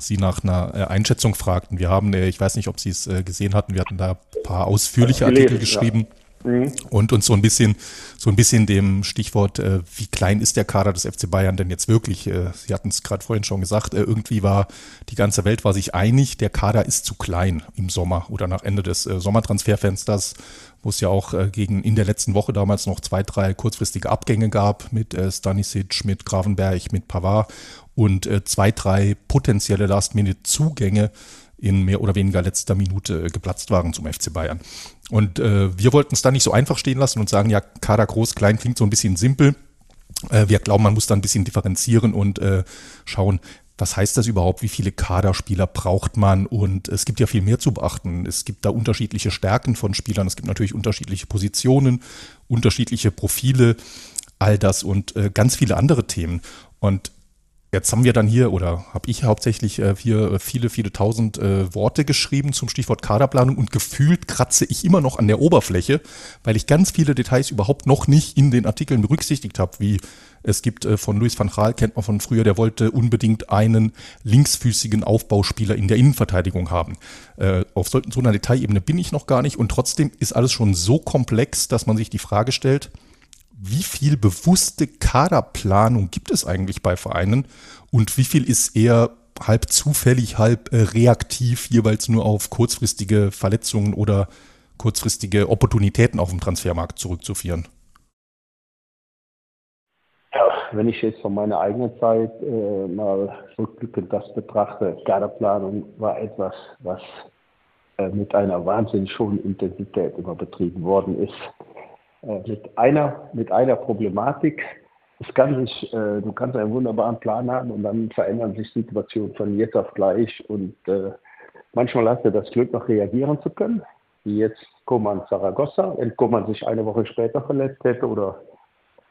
Sie nach einer äh, Einschätzung fragten. Wir haben, äh, ich weiß nicht, ob Sie es äh, gesehen hatten, wir hatten da ein paar ausführliche Artikel geschrieben. Ja Mhm. Und uns so ein bisschen, so ein bisschen dem Stichwort, äh, wie klein ist der Kader des FC Bayern denn jetzt wirklich? Äh, Sie hatten es gerade vorhin schon gesagt, äh, irgendwie war die ganze Welt war sich einig, der Kader ist zu klein im Sommer oder nach Ende des äh, Sommertransferfensters, wo es ja auch äh, gegen in der letzten Woche damals noch zwei, drei kurzfristige Abgänge gab mit äh, Stanisic, mit Gravenberg, mit Pavard und zwei, drei potenzielle Last-Minute-Zugänge in mehr oder weniger letzter Minute äh, geplatzt waren zum FC Bayern. Und äh, wir wollten es da nicht so einfach stehen lassen und sagen, ja, Kader groß, klein klingt so ein bisschen simpel. Äh, wir glauben, man muss da ein bisschen differenzieren und äh, schauen, was heißt das überhaupt? Wie viele Kaderspieler braucht man? Und es gibt ja viel mehr zu beachten. Es gibt da unterschiedliche Stärken von Spielern. Es gibt natürlich unterschiedliche Positionen, unterschiedliche Profile, all das und äh, ganz viele andere Themen. Und Jetzt haben wir dann hier, oder habe ich hauptsächlich äh, hier äh, viele, viele tausend äh, Worte geschrieben zum Stichwort Kaderplanung und gefühlt kratze ich immer noch an der Oberfläche, weil ich ganz viele Details überhaupt noch nicht in den Artikeln berücksichtigt habe, wie es gibt äh, von Luis van Gaal, kennt man von früher, der wollte unbedingt einen linksfüßigen Aufbauspieler in der Innenverteidigung haben. Äh, auf so, so einer Detailebene bin ich noch gar nicht und trotzdem ist alles schon so komplex, dass man sich die Frage stellt, wie viel bewusste Kaderplanung gibt es eigentlich bei Vereinen und wie viel ist eher halb zufällig, halb äh, reaktiv, jeweils nur auf kurzfristige Verletzungen oder kurzfristige Opportunitäten auf dem Transfermarkt zurückzuführen? Wenn ich jetzt von meiner eigenen Zeit äh, mal rückblickend das betrachte, Kaderplanung war etwas, was äh, mit einer wahnsinnig hohen Intensität immer betrieben worden ist. Äh, mit einer, mit einer Problematik. Es kann sich, äh, du kannst einen wunderbaren Plan haben und dann verändern sich Situationen von jetzt auf gleich und äh, manchmal hast du das Glück, noch reagieren zu können, wie jetzt Koman Saragossa, wenn Koman sich eine Woche später verletzt hätte oder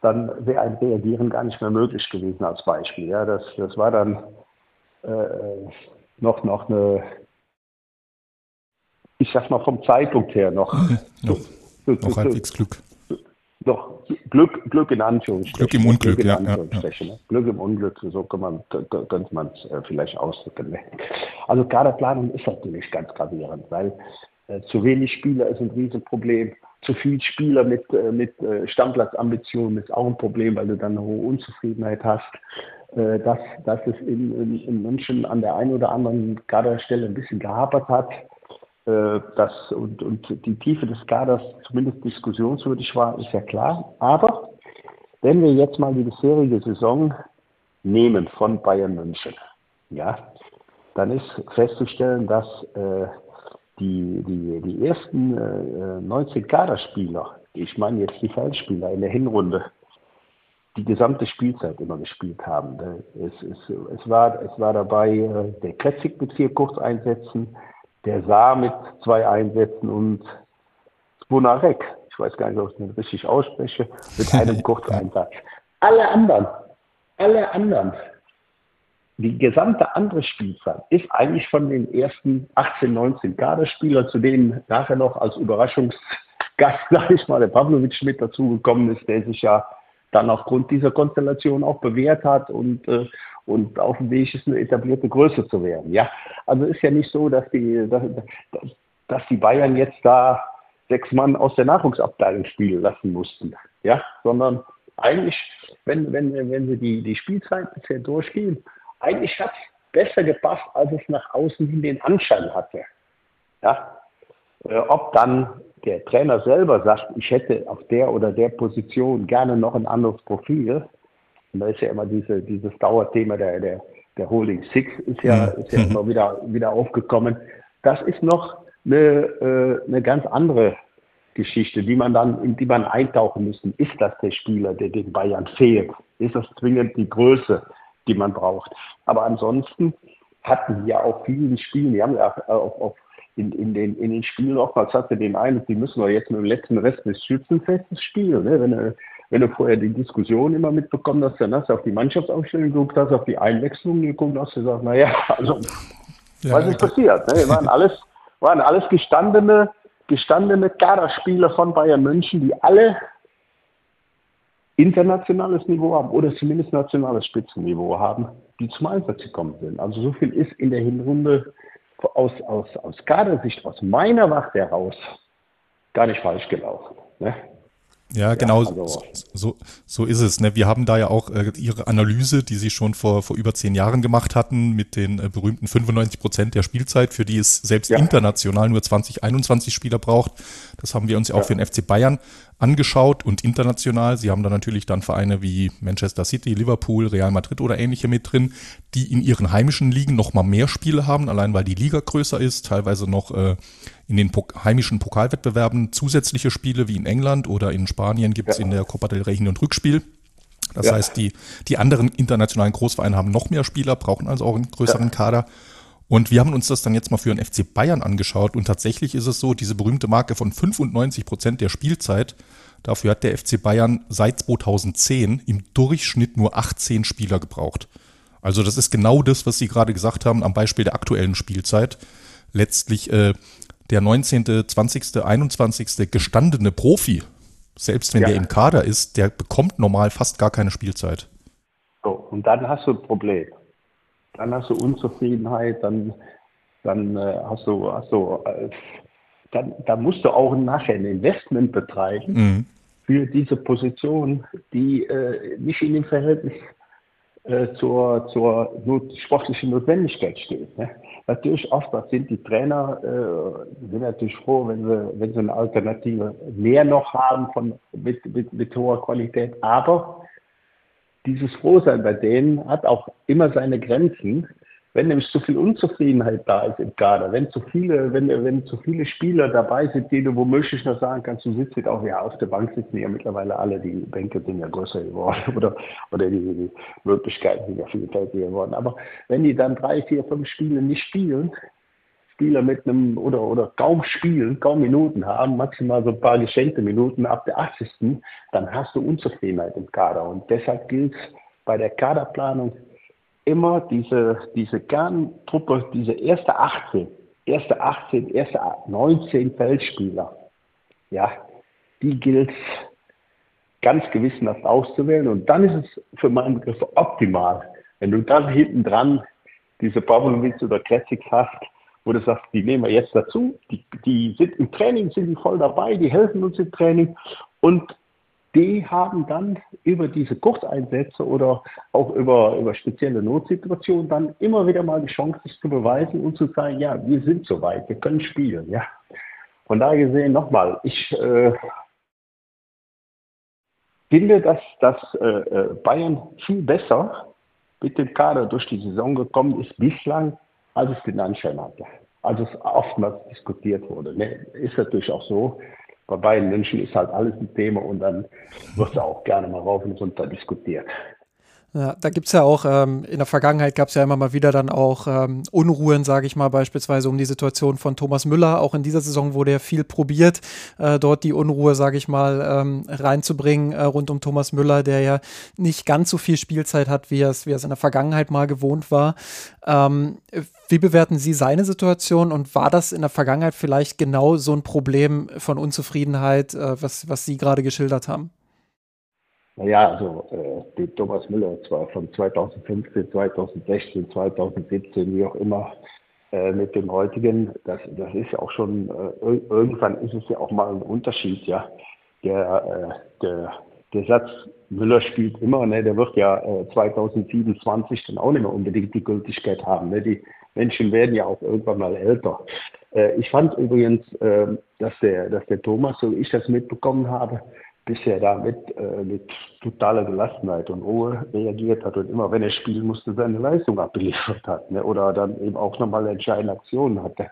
dann wäre ein Reagieren gar nicht mehr möglich gewesen als Beispiel. Ja, das, das war dann äh, noch, noch eine, ich sag mal vom Zeitpunkt her noch, noch, noch halbwegs Glück doch Glück, Glück in Anführungsstrichen. Glück im Unglück, Glück in Anführungsstrichen, ja, ja. Glück im Unglück, so kann man, könnte man es äh, vielleicht ausdrücken. Ne? Also Kaderplanung ist natürlich ganz gravierend, weil äh, zu wenig Spieler ist ein Riesenproblem. Zu viel Spieler mit, äh, mit äh, Stammplatzambitionen ist auch ein Problem, weil du dann eine hohe Unzufriedenheit hast. Äh, dass, dass es in, in, in München an der einen oder anderen Kaderstelle ein bisschen gehapert hat das und, und die Tiefe des Kaders zumindest diskussionswürdig war, ist ja klar. Aber wenn wir jetzt mal die bisherige Saison nehmen von Bayern München, ja, dann ist festzustellen, dass äh, die, die, die ersten äh, 19 Kaderspieler, ich meine jetzt die Feldspieler in der Hinrunde, die gesamte Spielzeit immer gespielt haben. Es, es, es, war, es war dabei äh, der Kretzig mit vier Kurzeinsätzen, der Saar mit zwei Einsätzen und Bunarek, ich weiß gar nicht, ob ich den richtig ausspreche, mit einem Kurzeinsatz. Alle anderen, alle anderen, die gesamte andere Spielzeit ist eigentlich von den ersten 18, 19 Kaderspielern, zu denen nachher noch als Überraschungsgast, sage ich mal, der Pavlovic mit dazugekommen ist, der sich ja dann aufgrund dieser Konstellation auch bewährt hat und, äh, und auf dem Weg ist, eine etablierte Größe zu werden. Ja, also ist ja nicht so, dass die, dass, dass die Bayern jetzt da sechs Mann aus der Nachwuchsabteilung spielen lassen mussten, ja, sondern eigentlich, wenn, wenn, wenn sie die, die Spielzeit bisher durchgehen, eigentlich hat es besser gepasst, als es nach außen hin den Anschein hatte. Ja, äh, ob dann der Trainer selber sagt, ich hätte auf der oder der Position gerne noch ein anderes Profil, und da ist ja immer diese, dieses Dauerthema der, der, der Holding Six ist ja, ist ja immer wieder, wieder aufgekommen. Das ist noch eine, äh, eine ganz andere Geschichte, die man dann, in die man eintauchen müssen. Ist das der Spieler, der den Bayern fehlt? Ist das zwingend die Größe, die man braucht? Aber ansonsten hatten wir auch vielen Spielen, wir haben ja auf, auf in, in, den, in den Spielen oftmals hatte den Eindruck, die müssen wir jetzt mit dem letzten Rest des Schützenfestes spielen. Ne? Wenn, wenn du vorher die Diskussion immer mitbekommen hast, dann hast du auf die Mannschaftsaufstellung geguckt, hast auf die Einwechslung geguckt, hast gesagt, naja, also ja, was ist passiert? Ne? Waren alles, waren alles gestandene, gestandene Kaderspieler von Bayern München, die alle internationales Niveau haben oder zumindest nationales Spitzenniveau haben, die zum Einsatz gekommen sind. Also so viel ist in der Hinrunde aus, aus, aus Kadersicht, aus meiner Warte heraus, gar nicht falsch gelaufen. Ne? Ja, genau, ja, also. so, so ist es. Ne? Wir haben da ja auch äh, Ihre Analyse, die Sie schon vor, vor über zehn Jahren gemacht hatten, mit den äh, berühmten 95 Prozent der Spielzeit, für die es selbst ja. international nur 20, 21 Spieler braucht. Das haben wir uns ja auch für den FC Bayern angeschaut und international. Sie haben da natürlich dann Vereine wie Manchester City, Liverpool, Real Madrid oder ähnliche mit drin, die in ihren heimischen Ligen noch mal mehr Spiele haben, allein weil die Liga größer ist, teilweise noch äh, in den Pok heimischen Pokalwettbewerben zusätzliche Spiele wie in England oder in Spanien gibt es ja. in der Copa del Rey Hin- und Rückspiel. Das ja. heißt, die, die anderen internationalen Großvereine haben noch mehr Spieler, brauchen also auch einen größeren ja. Kader. Und wir haben uns das dann jetzt mal für den FC Bayern angeschaut und tatsächlich ist es so, diese berühmte Marke von 95 Prozent der Spielzeit, dafür hat der FC Bayern seit 2010 im Durchschnitt nur 18 Spieler gebraucht. Also das ist genau das, was Sie gerade gesagt haben am Beispiel der aktuellen Spielzeit. Letztlich äh, der 19., 20., 21. gestandene Profi, selbst wenn ja. der im Kader ist, der bekommt normal fast gar keine Spielzeit. So, und dann hast du ein Problem dann hast du Unzufriedenheit, dann, dann äh, hast du, hast du äh, dann, dann musst du auch nachher ein Investment betreiben mhm. für diese Position, die äh, nicht in dem Verhältnis äh, zur, zur not sportlichen Notwendigkeit steht. Ne? Natürlich oftmals sind die Trainer äh, sind natürlich froh, wenn sie, wenn sie eine Alternative mehr noch haben von, mit, mit, mit hoher Qualität, aber dieses Frohsein bei denen hat auch immer seine Grenzen. Wenn nämlich zu viel Unzufriedenheit da ist im Kader, wenn zu viele, wenn, wenn zu viele Spieler dabei sind, du womöglich noch sagen kannst, du sitzt auch ja auf der Bank sitzen ja mittlerweile alle, die Bänke sind ja größer geworden oder, oder die, die Möglichkeiten sind ja vielfältiger geworden. Aber wenn die dann drei, vier, fünf Spiele nicht spielen, Spieler mit einem oder, oder kaum spielen, kaum Minuten haben, maximal so ein paar geschenkte Minuten ab der 80. dann hast du Unzufriedenheit im Kader. Und deshalb gilt bei der Kaderplanung immer diese, diese Kerntruppe, diese erste 18, erste 18, erste 19 Feldspieler, ja, die gilt ganz gewissenhaft auszuwählen. Und dann ist es für meinen Begriff optimal, wenn du dann hinten dran diese Pavlovic oder Classics hast, wo du sagst, die nehmen wir jetzt dazu, die, die sind im Training, sind die voll dabei, die helfen uns im Training und die haben dann über diese Kurzeinsätze oder auch über, über spezielle Notsituationen dann immer wieder mal die Chance, sich zu beweisen und zu sagen, ja, wir sind soweit, wir können spielen. Ja. Von daher gesehen nochmal, ich äh, finde, dass, dass äh, äh, Bayern viel besser mit dem Kader durch die Saison gekommen ist bislang, als es den Anschein hatte. Als es oftmals diskutiert wurde. Ne? Ist natürlich auch so, bei beiden Menschen ist halt alles ein Thema und dann wird es auch gerne mal rauf und runter diskutiert. Ja, da gibt es ja auch, ähm, in der Vergangenheit gab es ja immer mal wieder dann auch ähm, Unruhen, sage ich mal, beispielsweise um die Situation von Thomas Müller. Auch in dieser Saison wurde ja viel probiert, äh, dort die Unruhe, sage ich mal, ähm, reinzubringen äh, rund um Thomas Müller, der ja nicht ganz so viel Spielzeit hat, wie es, wie es in der Vergangenheit mal gewohnt war. Ähm, wie bewerten Sie seine Situation und war das in der Vergangenheit vielleicht genau so ein Problem von Unzufriedenheit, äh, was, was Sie gerade geschildert haben? Naja, also äh, Thomas Müller zwar von 2015, 2016, 2017, wie auch immer, äh, mit dem heutigen, das, das ist auch schon, äh, irgendwann ist es ja auch mal ein Unterschied, ja. Der, äh, der, der Satz Müller spielt immer, ne, der wird ja äh, 2027 dann auch nicht mehr unbedingt die Gültigkeit haben. Ne? Die Menschen werden ja auch irgendwann mal älter. Äh, ich fand übrigens, äh, dass, der, dass der Thomas, so wie ich das mitbekommen habe, bisher da mit, äh, mit totaler Gelassenheit und Ruhe reagiert hat und immer, wenn er spielen musste, seine Leistung abgeliefert hat ne? oder dann eben auch nochmal entscheidende Aktionen hatte.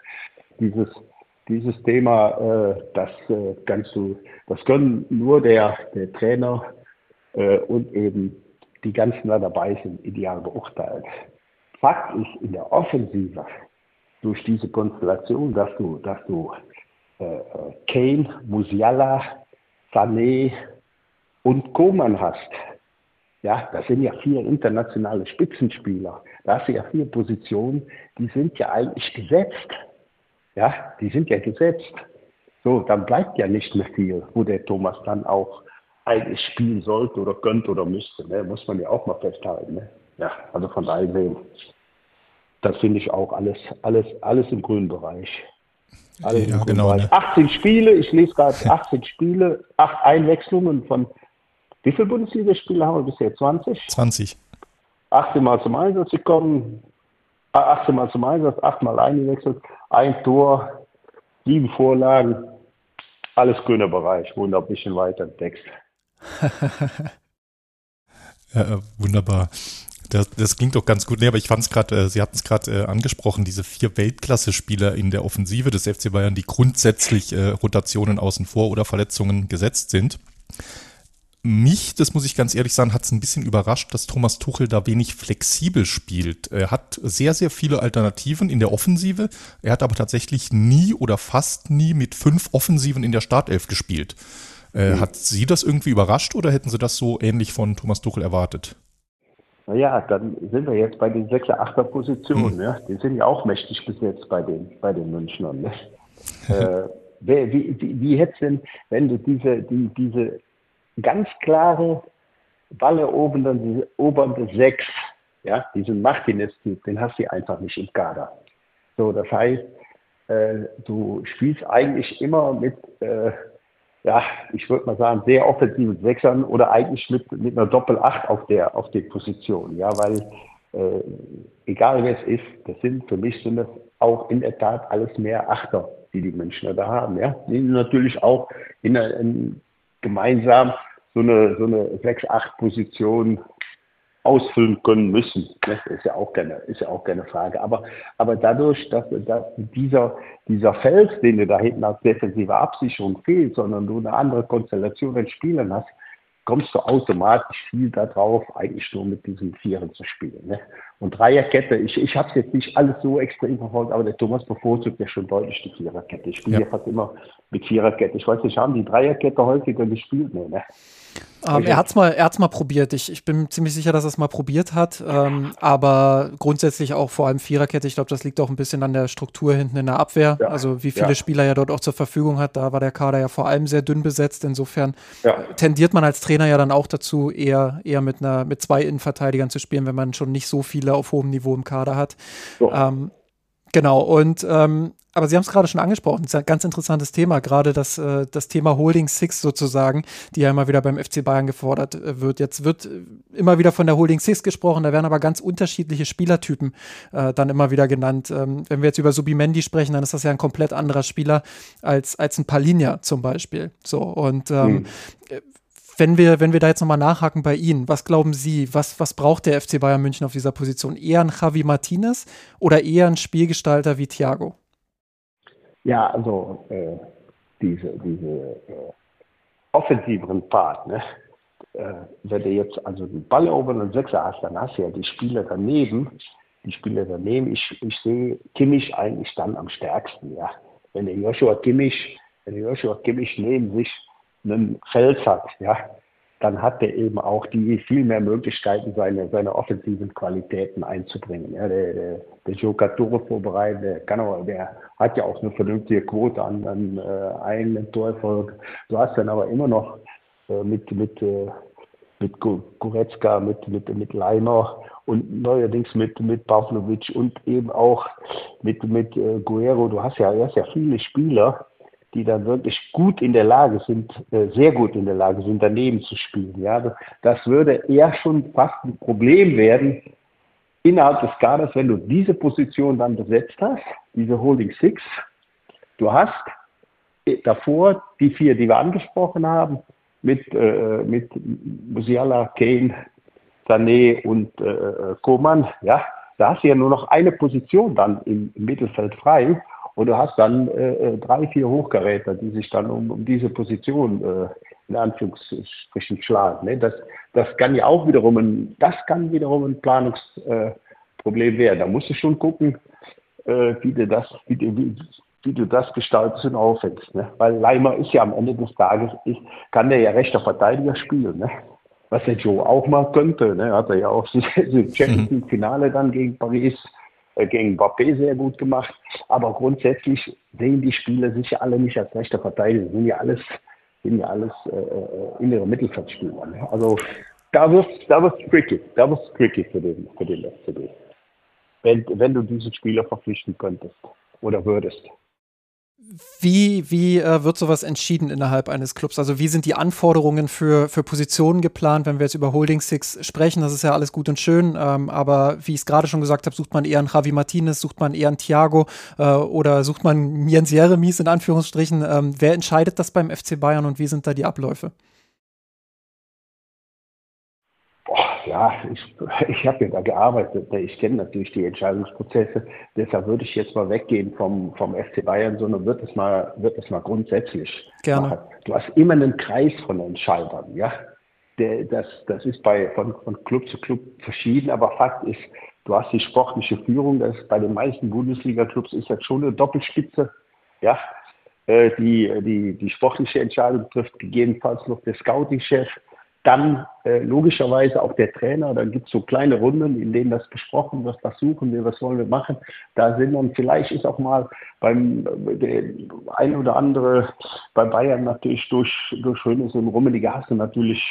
Dieses, dieses Thema, äh, das äh, kannst du, das können nur der, der Trainer äh, und eben die ganzen da dabei sind, ideal beurteilen. Fakt ist, in der Offensive durch diese Konstellation, dass du, dass du äh, Kane, Musiala, Sané und Koman hast. Ja, das sind ja vier internationale Spitzenspieler. Da hast du ja vier Positionen, die sind ja eigentlich gesetzt. Ja, die sind ja gesetzt. So, dann bleibt ja nicht mehr viel, wo der Thomas dann auch eigentlich spielen sollte oder könnte oder müsste. Ne? Muss man ja auch mal festhalten. Ne? Ja, also von daher das finde ich auch alles, alles, alles im grünen Bereich. Alles ja, genau. Ne? 18 Spiele, ich lese gerade 18 Spiele, 8 Einwechslungen von wie viele Bundesligaspiele haben wir bisher? 20? 20. 18 Mal zum Einsatz gekommen, 18 Mal zum Einsatz, 8 Mal eingewechselt, ein Tor, sieben Vorlagen, alles grüner Bereich. Wunder ein bisschen weiter im Text. ja, wunderbar. Das, das klingt doch ganz gut. Nee, aber ich fand es gerade, äh, Sie hatten es gerade äh, angesprochen, diese vier Weltklasse-Spieler in der Offensive des FC Bayern, die grundsätzlich äh, Rotationen außen vor oder Verletzungen gesetzt sind. Mich, das muss ich ganz ehrlich sagen, hat es ein bisschen überrascht, dass Thomas Tuchel da wenig flexibel spielt. Er hat sehr, sehr viele Alternativen in der Offensive. Er hat aber tatsächlich nie oder fast nie mit fünf Offensiven in der Startelf gespielt. Äh, mhm. Hat Sie das irgendwie überrascht oder hätten Sie das so ähnlich von Thomas Tuchel erwartet? Naja, dann sind wir jetzt bei den 6er, 8er Positionen. Mhm. Ja? Die sind ja auch mächtig besetzt bei den, bei den Münchnern. Ne? äh, wie, wie, wie hätte es denn, wenn du diese, die, diese ganz klare ballerobernde obernde Sechs, ja, diesen Martinez-Typ, den hast du einfach nicht im Kader. So, das heißt, äh, du spielst eigentlich immer mit, äh, ja, ich würde mal sagen, sehr offensiven Sechsern oder eigentlich mit, mit einer Doppel-Acht auf der, auf der Position, ja, weil äh, egal wer es ist, das sind für mich sind das auch in der Tat alles mehr Achter, die die Menschen da haben, ja, die natürlich auch in, in gemeinsam so eine, so eine 6-8-Position ausfüllen können müssen. Das ist ja auch keine, ist ja auch keine Frage. Aber, aber dadurch, dass, dass dieser, dieser Fels, den du da hinten als defensive Absicherung fehlt, sondern du eine andere Konstellation an Spielern hast, kommst du automatisch viel darauf, eigentlich nur mit diesen Vieren zu spielen. Ne? Und Dreierkette, ich, ich habe es jetzt nicht alles so extrem verfolgt, aber der Thomas bevorzugt ja schon deutlich die Viererkette. Ich spiele ja. fast immer mit Viererkette. Ich weiß nicht, haben die Dreierkette häufiger gespielt? Nee, ne? Ähm, er hat es mal, mal probiert. Ich, ich bin ziemlich sicher, dass er es mal probiert hat. Ähm, aber grundsätzlich auch vor allem Viererkette. Ich glaube, das liegt auch ein bisschen an der Struktur hinten in der Abwehr. Ja. Also wie viele ja. Spieler er dort auch zur Verfügung hat. Da war der Kader ja vor allem sehr dünn besetzt. Insofern ja. tendiert man als Trainer ja dann auch dazu, eher, eher mit, einer, mit zwei Innenverteidigern zu spielen, wenn man schon nicht so viele auf hohem Niveau im Kader hat. Ähm, genau. Und ähm, aber Sie haben es gerade schon angesprochen, das ist ein ganz interessantes Thema, gerade das, äh, das Thema Holding Six sozusagen, die ja immer wieder beim FC Bayern gefordert äh, wird. Jetzt wird äh, immer wieder von der Holding Six gesprochen, da werden aber ganz unterschiedliche Spielertypen äh, dann immer wieder genannt. Ähm, wenn wir jetzt über Subimendi sprechen, dann ist das ja ein komplett anderer Spieler als, als ein Palinja zum Beispiel. So, und ähm, mhm. Wenn wir, wenn wir da jetzt nochmal nachhaken bei Ihnen, was glauben Sie, was, was braucht der FC Bayern München auf dieser Position? Eher ein Javi Martinez oder eher ein Spielgestalter wie Thiago? Ja, also äh, diese, diese äh, offensiveren Part, ne? äh, wenn du jetzt also den Ball erobern und Sechser hast, dann hast du ja die Spieler daneben, die Spieler daneben, ich, ich sehe Kimmich eigentlich dann am stärksten, ja. Wenn der Joshua Kimmich, wenn der Joshua Kimmich neben sich einen Fels hat, ja, dann hat er eben auch die viel mehr Möglichkeiten, seine, seine offensiven Qualitäten einzubringen. Ja, der, der, der Joker Tore vorbereitet, der, kann auch, der hat ja auch eine vernünftige Quote an, an äh, eigenen Torerfolg. Du hast dann aber immer noch äh, mit, mit, äh, mit Goretzka, mit, mit, mit Leimer und neuerdings mit, mit Pavlovic und eben auch mit, mit äh, Guerrero. Du hast ja, du hast ja viele Spieler, die dann wirklich gut in der Lage sind, äh, sehr gut in der Lage sind, daneben zu spielen. Ja, das würde eher schon fast ein Problem werden innerhalb des Kaders, wenn du diese Position dann besetzt hast, diese Holding Six. Du hast davor die vier, die wir angesprochen haben, mit, äh, mit Musiala, Kane, Sané und äh, Koman. Ja, da hast du ja nur noch eine Position dann im Mittelfeld frei und du hast dann äh, äh, drei, vier Hochgeräte, die sich dann um, um diese Position äh, in Anführungsstrichen schlagen. Ne? Das, das kann ja auch wiederum ein, das kann wiederum ein Planungsproblem äh, werden. Da musst du schon gucken, äh, wie, du das, wie, wie, wie du das gestaltest und aufhängst. Ne? Weil Leimer ist ja am Ende des Tages, ich, kann der ja rechter Verteidiger spielen. Ne? Was der Joe auch mal könnte. Ne? Hat er ja auch im Champions League Finale dann gegen Paris, gegen Mbappé sehr gut gemacht. Aber grundsätzlich sehen die Spieler sich ja alle nicht als rechter Verteidiger. Sind ja alles, sind ja alles äh, äh innere Mittelfeldspieler. Ne? Also da wird da wird's tricky. Da wird's tricky für den, für den FCB. Wenn, wenn du diesen Spieler verpflichten könntest oder würdest. Wie, wie äh, wird sowas entschieden innerhalb eines Clubs? Also wie sind die Anforderungen für, für Positionen geplant, wenn wir jetzt über Holding Six sprechen? Das ist ja alles gut und schön, ähm, aber wie ich es gerade schon gesagt habe, sucht man eher einen Javi Martinez, sucht man eher einen Thiago äh, oder sucht man Jens Jeremies in Anführungsstrichen. Ähm, wer entscheidet das beim FC Bayern und wie sind da die Abläufe? Ja, ich, ich habe ja da gearbeitet. Ich kenne natürlich die Entscheidungsprozesse. Deshalb würde ich jetzt mal weggehen vom, vom FC Bayern, sondern wird es mal, wird es mal grundsätzlich Gerne. machen. Du hast immer einen Kreis von Entscheidern, ja. Der, das, das ist bei, von, von Club zu Club verschieden, aber Fakt ist, du hast die sportliche Führung, das bei den meisten Bundesliga-Clubs ist das schon eine Doppelspitze, ja. Äh, die, die, die sportliche Entscheidung trifft gegebenenfalls noch der Scouting-Chef, dann äh, logischerweise auch der Trainer, dann gibt es so kleine Runden, in denen das besprochen wird, was suchen wir, was wollen wir machen. Da sind dann vielleicht ist auch mal beim der ein oder andere bei Bayern natürlich durch, durch Schönes und Rummelige hast du natürlich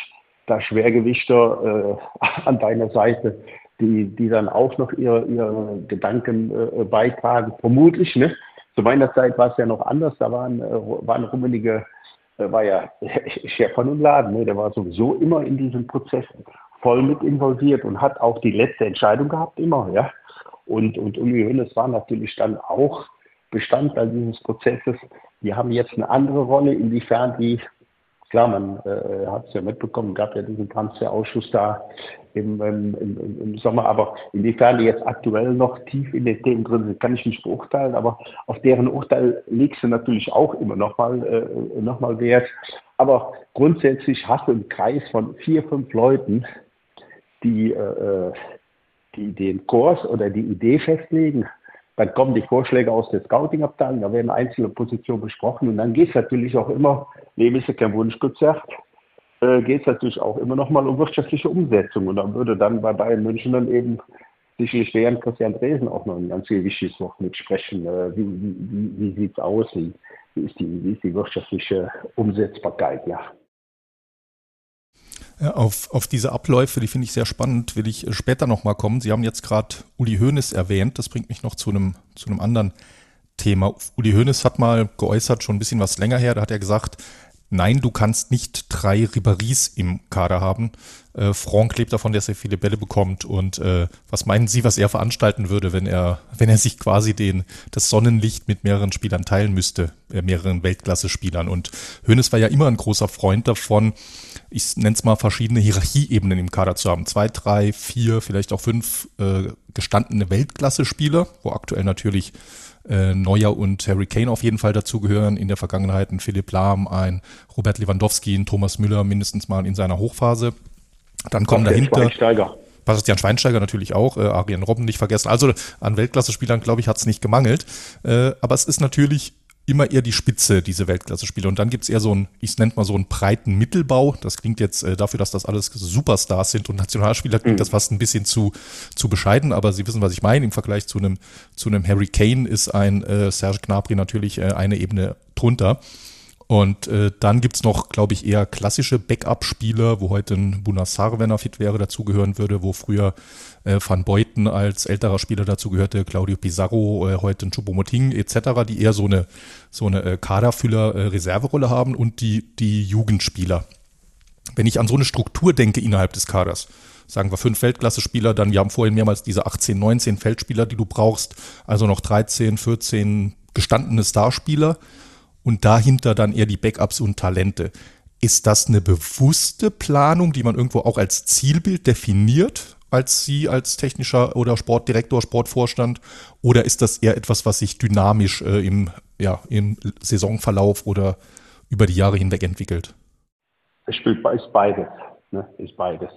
da Schwergewichter äh, an deiner Seite, die, die dann auch noch ihre, ihre Gedanken äh, beitragen, vermutlich. Ne? Zu meiner Zeit war es ja noch anders, da waren, äh, waren rummelige der war ja Chef von dem Laden, ne? der war sowieso immer in diesem Prozess voll mit involviert und hat auch die letzte Entscheidung gehabt, immer, ja. Und, und Uli Hoeneß war natürlich dann auch Bestandteil dieses Prozesses. Die haben jetzt eine andere Rolle, inwiefern die Klar, man äh, hat es ja mitbekommen, gab ja diesen Transferausschuss da im, im, im, im, Sommer, aber inwiefern die jetzt aktuell noch tief in den Themen drin sind, kann ich nicht beurteilen, aber auf deren Urteil legst du natürlich auch immer nochmal äh, noch Wert. Aber grundsätzlich hast du einen Kreis von vier, fünf Leuten, die, äh, die den Kurs oder die Idee festlegen, dann kommen die Vorschläge aus der Scouting-Abteilung, da werden einzelne Positionen besprochen und dann geht es natürlich auch immer, Leben ist ja kein Wunschkonzert, äh, geht es natürlich auch immer noch mal um wirtschaftliche Umsetzung und dann würde dann bei Bayern München dann eben sicherlich während Christian Dresen auch noch ein ganz viel wichtiges Wort mitsprechen. Äh, wie wie, wie sieht es aus? Wie, wie, ist die, wie ist die wirtschaftliche Umsetzbarkeit? Ja. Auf, auf diese Abläufe, die finde ich sehr spannend, will ich später nochmal kommen. Sie haben jetzt gerade Uli Hoeneß erwähnt. Das bringt mich noch zu einem, zu einem anderen Thema. Uli Hoeneß hat mal geäußert, schon ein bisschen was länger her, da hat er gesagt, nein, du kannst nicht drei Riberies im Kader haben. Äh, Franck lebt davon, dass er viele Bälle bekommt. Und äh, was meinen Sie, was er veranstalten würde, wenn er, wenn er sich quasi den, das Sonnenlicht mit mehreren Spielern teilen müsste, äh, mehreren Weltklasse-Spielern? Und Hoeneß war ja immer ein großer Freund davon, ich nenne es mal verschiedene Hierarchieebenen im Kader zu haben. Zwei, drei, vier, vielleicht auch fünf äh, gestandene Weltklasse-Spieler, wo aktuell natürlich äh, Neuer und Harry Kane auf jeden Fall dazugehören. In der Vergangenheit ein Philipp Lahm, ein Robert Lewandowski, ein Thomas Müller mindestens mal in seiner Hochphase. Dann kommen dahinter. Schweinsteiger. Bastian Schweinsteiger natürlich auch, äh, Arjen Robben nicht vergessen. Also an Weltklasse-Spielern, glaube ich, hat es nicht gemangelt. Äh, aber es ist natürlich immer eher die Spitze, diese Weltklasse-Spiele. Und dann gibt es eher so einen, ich nenne mal so einen breiten Mittelbau. Das klingt jetzt äh, dafür, dass das alles Superstars sind und Nationalspieler, klingt mhm. das fast ein bisschen zu, zu bescheiden, aber Sie wissen, was ich meine. Im Vergleich zu einem, zu einem Harry Kane ist ein äh, Serge Gnabry natürlich äh, eine Ebene drunter. Und äh, dann gibt's noch, glaube ich, eher klassische Backup-Spieler, wo heute ein Bunassar, wenn er fit wäre, dazugehören würde, wo früher äh, Van Beuten als älterer Spieler dazugehörte, Claudio Pizarro, äh, heute ein Choupo-Moting etc., die eher so eine, so eine äh, Kaderfüller-Reserverolle äh, haben und die, die Jugendspieler. Wenn ich an so eine Struktur denke innerhalb des Kaders, sagen wir fünf Weltklasse-Spieler, dann wir haben vorhin mehrmals diese 18, 19 Feldspieler, die du brauchst, also noch 13, 14 gestandene Starspieler und dahinter dann eher die Backups und Talente. Ist das eine bewusste Planung, die man irgendwo auch als Zielbild definiert, als Sie als technischer oder Sportdirektor, Sportvorstand? Oder ist das eher etwas, was sich dynamisch äh, im, ja, im Saisonverlauf oder über die Jahre hinweg entwickelt? Es ist beides. Ne? Ist beides.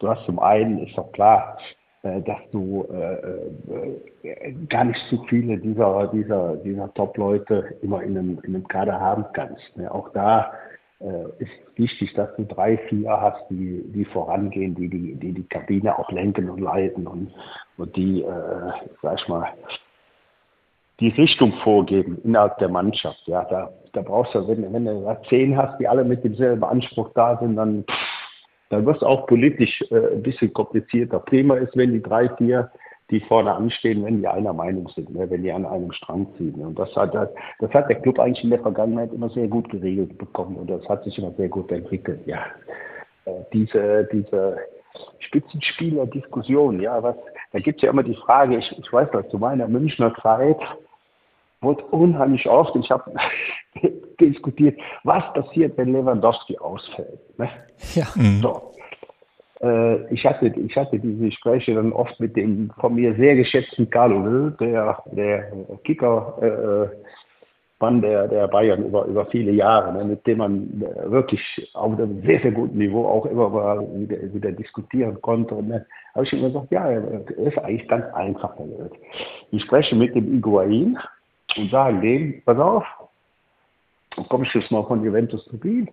Du hast zum einen, ist doch klar, dass du äh, äh, gar nicht so viele dieser, dieser, dieser Top-Leute immer in einem, in einem Kader haben kannst. Ne? Auch da äh, ist wichtig, dass du drei, vier hast, die, die vorangehen, die die, die die Kabine auch lenken und leiten und, und die, äh, sag ich mal, die Richtung vorgeben innerhalb der Mannschaft. Ja, da, da brauchst du, wenn, wenn du zehn hast, die alle mit demselben Anspruch da sind, dann, dann wird es auch politisch äh, ein bisschen komplizierter. Prima ist, wenn die drei, vier, die vorne anstehen, wenn die einer Meinung sind, ne, wenn die an einem Strang ziehen. Und das hat, das hat der Club eigentlich in der Vergangenheit immer sehr gut geregelt bekommen und das hat sich immer sehr gut entwickelt. Ja, äh, diese, diese Spitzenspieler-Diskussion, ja, was, da gibt es ja immer die Frage, ich, ich weiß das, zu meiner Münchner Zeit, wurde unheimlich oft, ich habe diskutiert, was passiert, wenn Lewandowski ausfällt. Ne? Ja. Mhm. So. Äh, ich, hatte, ich hatte diese Gespräche dann oft mit dem von mir sehr geschätzten Carlo Will, der, der Kicker, äh, Mann der, der Bayern über, über viele Jahre, ne, mit dem man äh, wirklich auf einem sehr, sehr guten Niveau auch immer mal wieder, wieder diskutieren konnte. Und dann habe ich immer gesagt, ja, das ist eigentlich ganz einfach. Ich spreche mit dem Iguain, und sagen dem, pass auf, dann komme ich jetzt mal von Juventus Turin,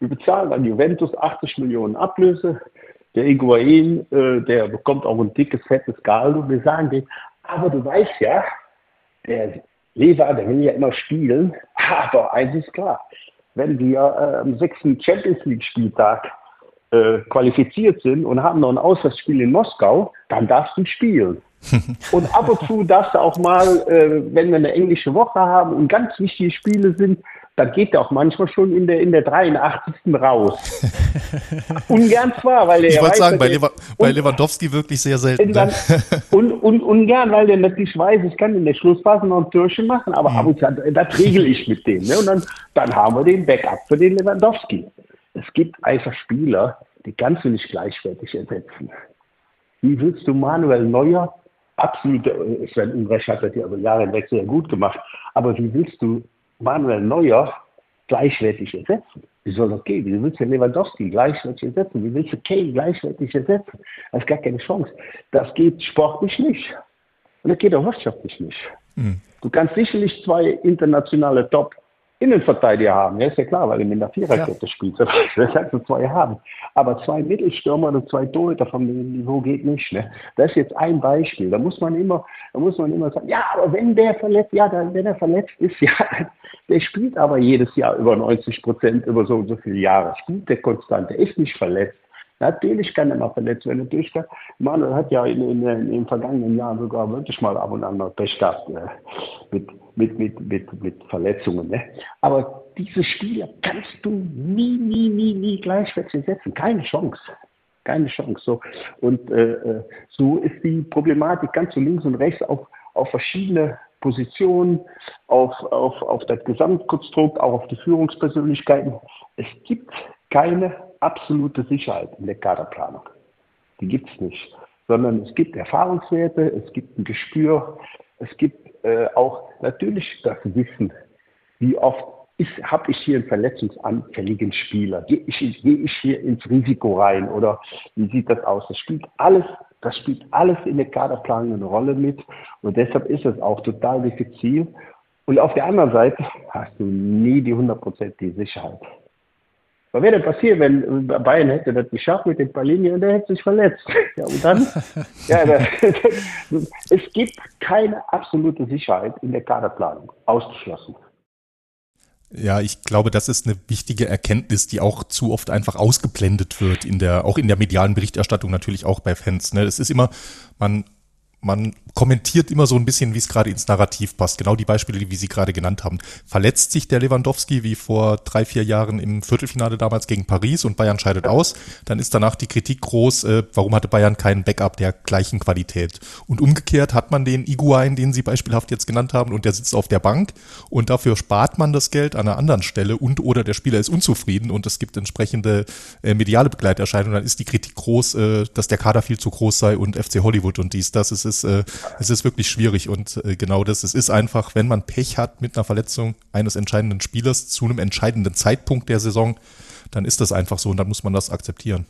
wir bezahlen an Juventus 80 Millionen Ablöse, der Iguain, äh, der bekommt auch ein dickes, fettes Gehalt. Wir sagen dem, aber du weißt ja, der Lever, der will ja immer spielen, aber eins ist klar, wenn wir äh, am sechsten Champions League Spieltag äh, qualifiziert sind und haben noch ein Auswärtsspiel in Moskau, dann darfst du spielen. und ab und zu darfst du auch mal, äh, wenn wir eine englische Woche haben und ganz wichtige Spiele sind, dann geht er auch manchmal schon in der, in der 83. raus. ungern zwar, weil der. Ich wollte sagen, bei, Lewa bei Lewandowski wirklich sehr selten. Dann, ne? und, und ungern, weil der natürlich weiß, ich kann in der Schlussphase noch ein Türchen machen, aber mhm. ab und zu, das regel ich mit dem. Ne? Und dann, dann haben wir den Backup für den Lewandowski. Es gibt einfach Spieler, die kannst du nicht gleichwertig ersetzen. Wie willst du Manuel Neuer absolut, äh, Sven Unrecht hat das ja über Jahre hinweg sehr gut gemacht, aber wie willst du Manuel Neuer gleichwertig ersetzen? Wie soll das gehen? Wie willst du Lewandowski gleichwertig ersetzen? Wie willst du Kane gleichwertig ersetzen? Das ist gar keine Chance. Das geht sportlich nicht. Und das geht auch wirtschaftlich nicht. Mhm. Du kannst sicherlich zwei internationale Top Innenverteidiger haben. Ja, ist ja klar, weil er mit einer Viererkette ja. spielt. Das kannst du zwei haben. Aber zwei Mittelstürmer und zwei Torhüter vom Niveau geht nicht. Ne? Das ist jetzt ein Beispiel. Da muss man immer, da muss man immer sagen, ja, aber wenn der verletzt, ja, dann, wenn er verletzt ist, ja, der spielt aber jedes Jahr über 90 Prozent über so und so viele Jahre. Spielt der konstant, der ist nicht verletzt. Natürlich kann er mal verletzt werden. Natürlich, Manuel hat ja in, in, in, den vergangenen Jahren sogar wirklich mal ab und an mal Pech gehabt äh, mit, mit, mit, mit, mit Verletzungen. Ne? Aber diese Spieler kannst du nie, nie, nie, nie gleichwertig setzen. Keine Chance. Keine Chance. So. Und äh, äh so ist die Problematik ganz so links und rechts auf, auf verschiedene Positionen, auf, auf, auf das Gesamtkonstrukt, auch auf die Führungspersönlichkeiten. Es gibt keine absolute Sicherheit in der Kaderplanung. Die gibt es nicht. Sondern es gibt Erfahrungswerte, es gibt ein Gespür, es gibt äh, auch natürlich das Wissen, wie oft habe ich hier einen verletzungsanfälligen Spieler? Gehe ich, geh ich hier ins Risiko rein oder wie sieht das aus? Das spielt alles, das spielt alles in der Kaderplanung eine Rolle mit und deshalb ist es auch total diffizil. Und auf der anderen Seite hast du nie die hundertprozentige Sicherheit. Was wäre denn passiert, wenn Bayern hätte das geschafft mit den Palini und der hätte sich verletzt? Ja, und dann? ja, das, es gibt keine absolute Sicherheit in der Kaderplanung. Ausgeschlossen. Ja, ich glaube, das ist eine wichtige Erkenntnis, die auch zu oft einfach ausgeblendet wird in der, auch in der medialen Berichterstattung natürlich auch bei Fans. Ne? Es ist immer, man man kommentiert immer so ein bisschen, wie es gerade ins Narrativ passt. Genau die Beispiele, die Sie gerade genannt haben. Verletzt sich der Lewandowski wie vor drei, vier Jahren im Viertelfinale damals gegen Paris und Bayern scheidet aus, dann ist danach die Kritik groß, äh, warum hatte Bayern keinen Backup der gleichen Qualität? Und umgekehrt hat man den Iguain, den Sie beispielhaft jetzt genannt haben, und der sitzt auf der Bank und dafür spart man das Geld an einer anderen Stelle und oder der Spieler ist unzufrieden und es gibt entsprechende äh, mediale Begleiterscheinungen, dann ist die Kritik groß, äh, dass der Kader viel zu groß sei und FC Hollywood und dies, das. Es ist, äh, es ist wirklich schwierig und äh, genau das. Es ist einfach, wenn man Pech hat mit einer Verletzung eines entscheidenden Spielers zu einem entscheidenden Zeitpunkt der Saison, dann ist das einfach so und dann muss man das akzeptieren.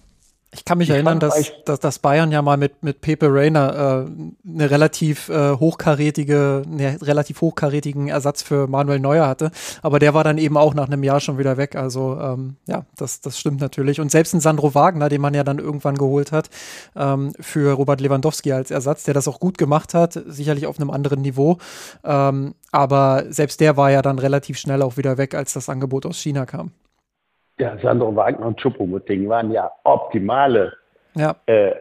Ich kann mich ich erinnern, dass, dass, dass, Bayern ja mal mit, mit Pepe Reina äh, eine relativ äh, hochkarätige, eine relativ hochkarätigen Ersatz für Manuel Neuer hatte. Aber der war dann eben auch nach einem Jahr schon wieder weg. Also ähm, ja, das, das stimmt natürlich. Und selbst ein Sandro Wagner, den man ja dann irgendwann geholt hat, ähm, für Robert Lewandowski als Ersatz, der das auch gut gemacht hat, sicherlich auf einem anderen Niveau. Ähm, aber selbst der war ja dann relativ schnell auch wieder weg, als das Angebot aus China kam. Ja, Sandro Wagner und Choupo-Moting waren ja optimale ja. Äh,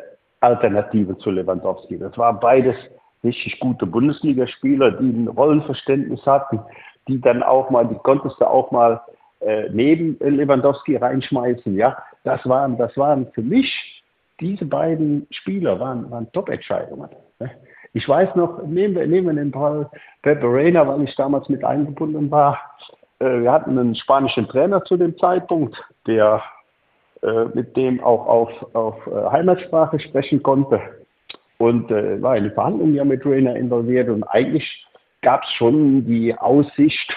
Alternative zu Lewandowski. Das waren beides richtig gute Bundesligaspieler, die ein Rollenverständnis hatten, die dann auch mal, die konntest du auch mal äh, neben Lewandowski reinschmeißen. Ja, das waren, das waren für mich diese beiden Spieler waren, waren Top-Entscheidungen. Ne? Ich weiß noch, nehmen wir, nehmen wir den Fall Pepe Reina, weil ich damals mit eingebunden war. Äh, wir hatten einen spanischen Trainer zu dem Zeitpunkt, der äh, mit dem auch auf, auf äh, Heimatsprache sprechen konnte und äh, war in die Verhandlungen ja mit Rainer involviert und eigentlich gab es schon die Aussicht,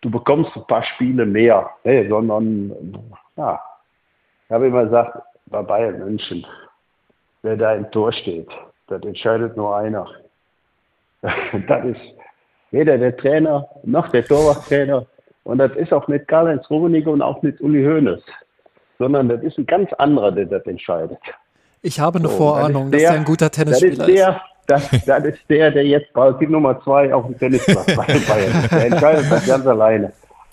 du bekommst ein paar Spiele mehr, ne, sondern ja, ich habe immer gesagt, bei Bayern München, wer da im Tor steht, das entscheidet nur einer. das ist weder der Trainer noch der Torwarttrainer. Und das ist auch nicht Karl-Heinz Rummenigge und auch nicht Uli Hoeneß, sondern das ist ein ganz anderer, der das entscheidet. Ich habe eine so, Vorahnung, das der, dass er ein guter Tennisspieler das ist. Der, das, das ist der, der jetzt bald die Nummer zwei auf dem Tennisplatz bei Bayern Der entscheidet das ganz alleine.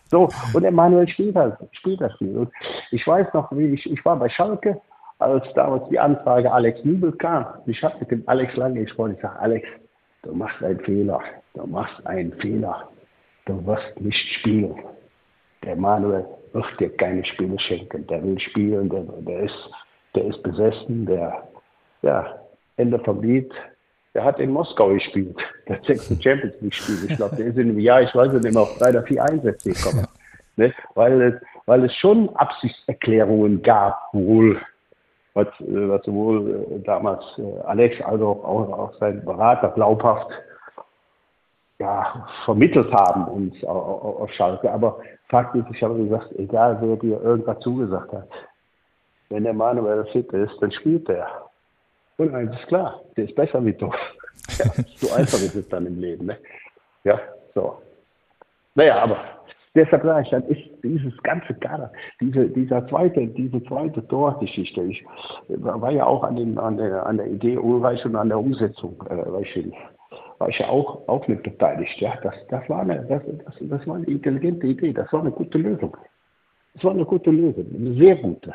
So, und Emanuel spielt, halt, spielt das Spiel. Und ich weiß noch, wie ich, ich war bei Schalke, als damals die Anfrage Alex Nübel kam. Ich habe mit dem Alex lange gesprochen. Ich sage, Alex, du machst einen Fehler. Du machst einen Fehler du wirst nicht spielen. Der Manuel wird dir keine Spiele schenken. Der will spielen, der, der, ist, der ist besessen, der, ja, Ende vom Lied. Der hat in Moskau gespielt, der sechste Champions League Spiel. Ich glaube, der ist in einem Jahr, ich weiß nicht, auf drei oder vier Einsätze gekommen. Ne? Weil, weil es schon Absichtserklärungen gab, wohl, was, was sowohl äh, damals äh, Alex als auch, auch, sein Berater glaubhaft ja, vermittelt haben uns auf, Schalke. Aber Fakt ist, ich habe gesagt, egal wer dir irgendwas zugesagt hat, wenn der Manuel fit ist, dann spielt der. Und eins ist klar, der ist besser wie du. Ja, so einfach ist es dann im Leben. Ne? Ja, so. Naja, aber deshalb sage ich, dann ist dieses ganze Kader, diese, dieser zweite, diese zweite Torgeschichte, ich war ja auch an, den, an, der, an der Idee Ulreich und an der Umsetzung, äh, weil ich war ich ja auch, auch mit beteiligt. Ja, das, das, war eine, das, das, das war eine intelligente Idee, das war eine gute Lösung. Das war eine gute Lösung, eine sehr gute.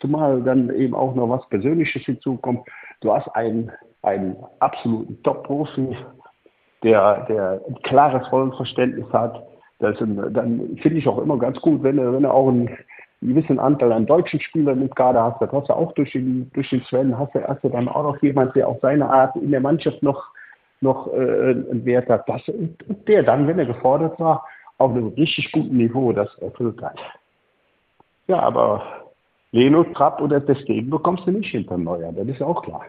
Zumal dann eben auch noch was Persönliches hinzukommt. Du hast einen, einen absoluten Top-Profi, der, der ein klares Rollenverständnis hat. Das dann finde ich auch immer ganz gut, wenn er, wenn er auch einen gewissen Anteil an deutschen Spielern im Kader hast. Das hast du auch durch den, durch den Sven, hast du, hast du dann auch noch jemand, der auf seine Art in der Mannschaft noch noch äh, einen Wert hat. Das, der dann, wenn er gefordert war, auf einem richtig guten Niveau das erfüllt hat. Ja, aber Leno, Trapp oder Testegen bekommst du nicht hinter Neuer, das ist auch klar.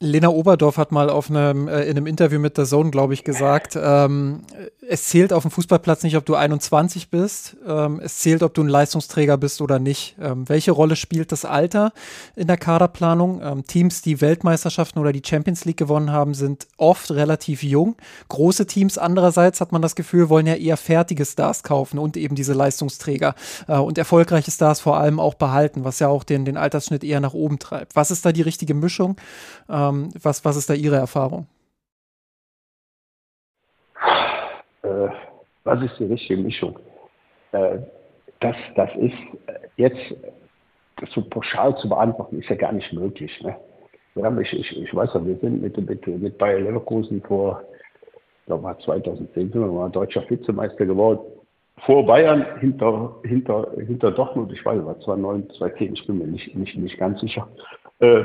Lena Oberdorf hat mal auf einem, äh, in einem Interview mit der Zone, glaube ich, gesagt, ähm, es zählt auf dem Fußballplatz nicht, ob du 21 bist, ähm, es zählt, ob du ein Leistungsträger bist oder nicht. Ähm, welche Rolle spielt das Alter in der Kaderplanung? Ähm, Teams, die Weltmeisterschaften oder die Champions League gewonnen haben, sind oft relativ jung. Große Teams andererseits, hat man das Gefühl, wollen ja eher fertige Stars kaufen und eben diese Leistungsträger äh, und erfolgreiche Stars vor allem auch behalten, was ja auch den, den Altersschnitt eher nach oben treibt. Was ist da die richtige Mischung? Ähm, was, was ist da Ihre Erfahrung? Äh, was ist die richtige Mischung? Äh, das, das ist jetzt so pauschal zu beantworten, ist ja gar nicht möglich. Ne? Wir haben, ich, ich, ich weiß ja, wir sind mit, mit, mit Bayer Leverkusen vor, ich glaube 2010 sind wir mal deutscher Vizemeister geworden. Vor Bayern, hinter, hinter, hinter Dortmund, ich weiß, war 2009, 2010, ich bin mir nicht, nicht, nicht ganz sicher. Äh,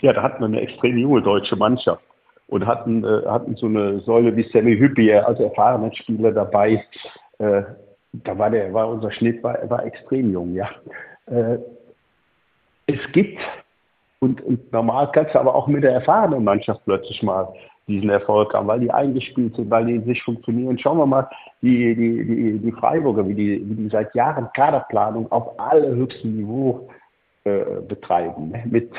ja, da hatten wir eine extrem junge deutsche Mannschaft und hatten, äh, hatten so eine Säule wie Sammy Hüppier, also erfahrenen Spieler dabei. Äh, da war der, war unser Schnitt war, war extrem jung, ja. Äh, es gibt und, und, normal kannst du aber auch mit der erfahrenen Mannschaft plötzlich mal diesen Erfolg haben, weil die eingespielt sind, weil die sich funktionieren. Schauen wir mal die, die, die, die Freiburger, wie die, wie die seit Jahren Kaderplanung auf allerhöchstem Niveau äh, betreiben. Ne? Mit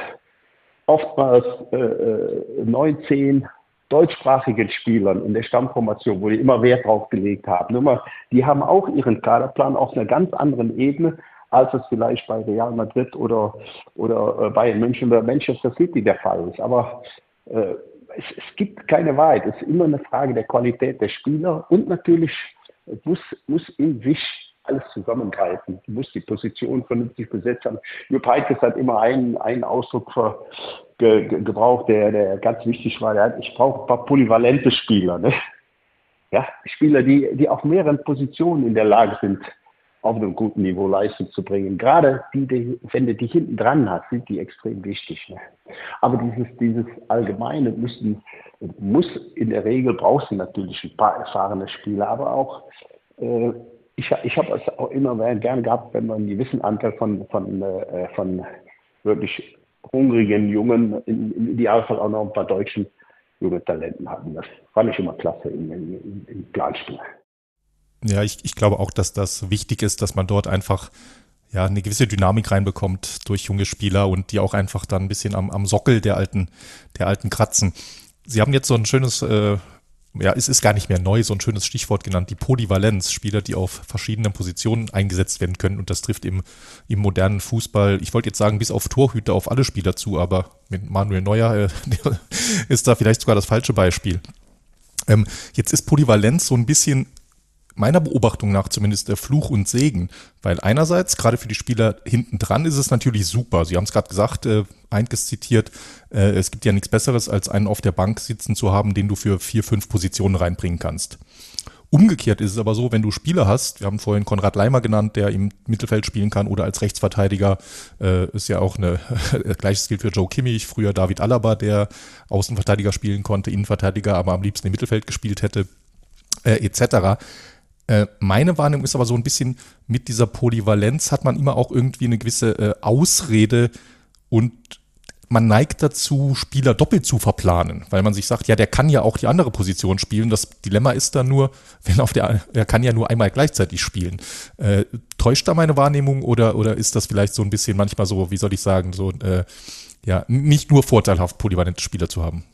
oftmals äh, 19 äh, deutschsprachigen Spielern in der Stammformation, wo die immer Wert drauf gelegt haben. Immer, die haben auch ihren Kaderplan auf einer ganz anderen Ebene, als es vielleicht bei Real Madrid oder, oder äh, Bayern München oder Manchester City der Fall ist. Aber äh, es, es, gibt keine Wahrheit. Es ist immer eine Frage der Qualität der Spieler und natürlich muss, muss in sich alles zusammengreifen. Du musst die Position vernünftig besetzt haben. Jupp Heynckes hat immer einen, einen Ausdruck für, ge, ge, gebraucht, der, der ganz wichtig war. Der hat, ich brauche ein paar polyvalente Spieler. Ne? Ja, Spieler, die, die auf mehreren Positionen in der Lage sind, auf einem guten Niveau Leistung zu bringen. Gerade die, die wenn du die hinten dran hast, sind die extrem wichtig. Ne? Aber dieses, dieses Allgemeine müssen, muss in der Regel brauchst du natürlich ein paar erfahrene Spieler, aber auch äh, ich, ich habe es auch immer gerne gehabt, wenn man einen gewissen Anteil von, von, äh, von wirklich hungrigen Jungen, im, im Idealfall auch noch ein paar deutschen junge Talenten hatten. Das fand ich immer klasse im, im, im Planspiel. Ja, ich, ich glaube auch, dass das wichtig ist, dass man dort einfach ja, eine gewisse Dynamik reinbekommt durch junge Spieler und die auch einfach dann ein bisschen am, am Sockel der alten, der alten kratzen. Sie haben jetzt so ein schönes äh, ja, es ist gar nicht mehr neu, so ein schönes Stichwort genannt, die Polyvalenz, Spieler, die auf verschiedenen Positionen eingesetzt werden können und das trifft im, im modernen Fußball, ich wollte jetzt sagen, bis auf Torhüter auf alle Spieler zu, aber mit Manuel Neuer äh, ist da vielleicht sogar das falsche Beispiel. Ähm, jetzt ist Polyvalenz so ein bisschen meiner Beobachtung nach zumindest der Fluch und Segen, weil einerseits gerade für die Spieler hinten dran ist es natürlich super. Sie haben es gerade gesagt, äh, Einkes zitiert, äh, es gibt ja nichts Besseres, als einen auf der Bank sitzen zu haben, den du für vier, fünf Positionen reinbringen kannst. Umgekehrt ist es aber so, wenn du Spieler hast, wir haben vorhin Konrad Leimer genannt, der im Mittelfeld spielen kann oder als Rechtsverteidiger, äh, ist ja auch eine gleiches gilt für Joe Kimmich, früher David Alaba, der Außenverteidiger spielen konnte, Innenverteidiger, aber am liebsten im Mittelfeld gespielt hätte, äh, etc. Äh, meine Wahrnehmung ist aber so ein bisschen, mit dieser Polyvalenz hat man immer auch irgendwie eine gewisse äh, Ausrede und man neigt dazu, Spieler doppelt zu verplanen, weil man sich sagt, ja, der kann ja auch die andere Position spielen. Das Dilemma ist dann nur, wenn auf der, er kann ja nur einmal gleichzeitig spielen. Äh, täuscht da meine Wahrnehmung oder, oder ist das vielleicht so ein bisschen manchmal so, wie soll ich sagen, so, äh, ja, nicht nur vorteilhaft, polyvalente Spieler zu haben?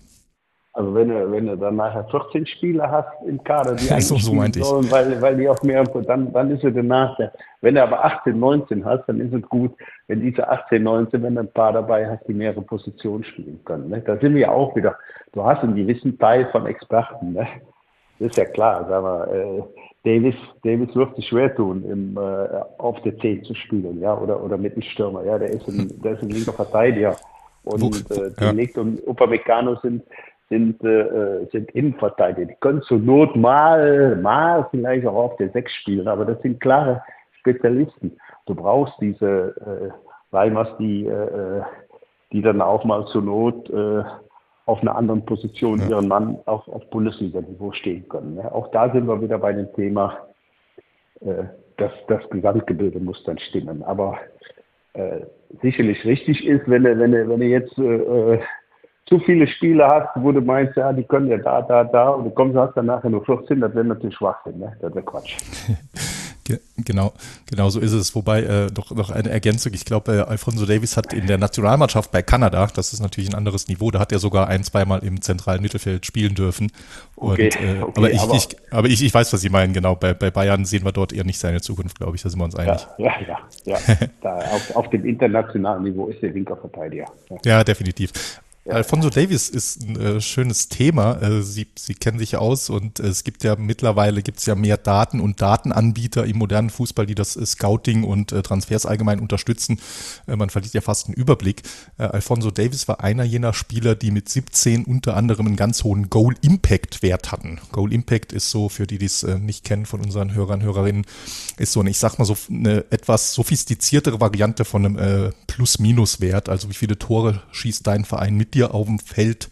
Also wenn du, wenn du dann nachher 14 Spieler hast im Kader, die eigentlich so, so meinte sollen, weil, weil die auf mehreren, dann, dann ist es der Nachteil. Wenn du aber 18, 19 hast, dann ist es gut, wenn diese 18, 19, wenn du ein paar dabei hast, die mehrere Positionen spielen können. Ne? Da sind wir auch wieder, du hast einen gewissen Teil von Experten. Ne? Das ist ja klar, sag mal, äh, Davis, Davis wird sich schwer tun, im, äh, auf der 10 zu spielen, ja, oder, oder mit dem Stürmer, ja, der ist ein, der ist ein linker Verteidiger. Und äh, die ja. Und Upamecano sind, sind, äh, sind Innenverteidiger. Die können zur Not mal, mal vielleicht auch auf der Sechs spielen, aber das sind klare Spezialisten. Du brauchst diese äh, Reimers, die, äh, die dann auch mal zur Not äh, auf einer anderen Position ja. ihren Mann auf, auf Bundesliga-Niveau stehen können. Ne? Auch da sind wir wieder bei dem Thema, äh, dass das Gesamtgebilde muss dann stimmen. Aber äh, sicherlich richtig ist, wenn er, wenn er, wenn er jetzt äh, zu viele Spiele hast, wo du meinst, ja, die können ja da, da, da, und du kommst hast dann nachher nur 14, das wäre natürlich Schwachsinn, ne? Das wäre Quatsch. Genau, genau so ist es. Wobei, äh, doch noch eine Ergänzung. Ich glaube, äh, Alfonso Davis hat in der Nationalmannschaft bei Kanada, das ist natürlich ein anderes Niveau, da hat er sogar ein, zweimal im zentralen Mittelfeld spielen dürfen. Und, okay, äh, okay, aber ich, aber, ich, aber ich, ich weiß, was Sie meinen, genau. Bei, bei Bayern sehen wir dort eher nicht seine Zukunft, glaube ich, da sind wir uns einig. Ja, ja, ja. ja. da, auf, auf, dem internationalen Niveau ist der linker Verteidiger. Ja. ja, definitiv. Alfonso Davis ist ein äh, schönes Thema. Äh, Sie, Sie kennen sich aus und äh, es gibt ja mittlerweile gibt's ja mehr Daten und Datenanbieter im modernen Fußball, die das äh, Scouting und äh, Transfers allgemein unterstützen. Äh, man verliert ja fast einen Überblick. Alfonso Davis war einer jener Spieler, die mit 17 unter anderem einen ganz hohen Goal-Impact-Wert hatten. Goal-Impact ist so, für die, die es nicht kennen von unseren Hörern, Hörerinnen, ist so eine, ich sag mal so eine etwas sophistiziertere Variante von einem Plus-Minus-Wert. Also wie viele Tore schießt dein Verein mit dir auf dem Feld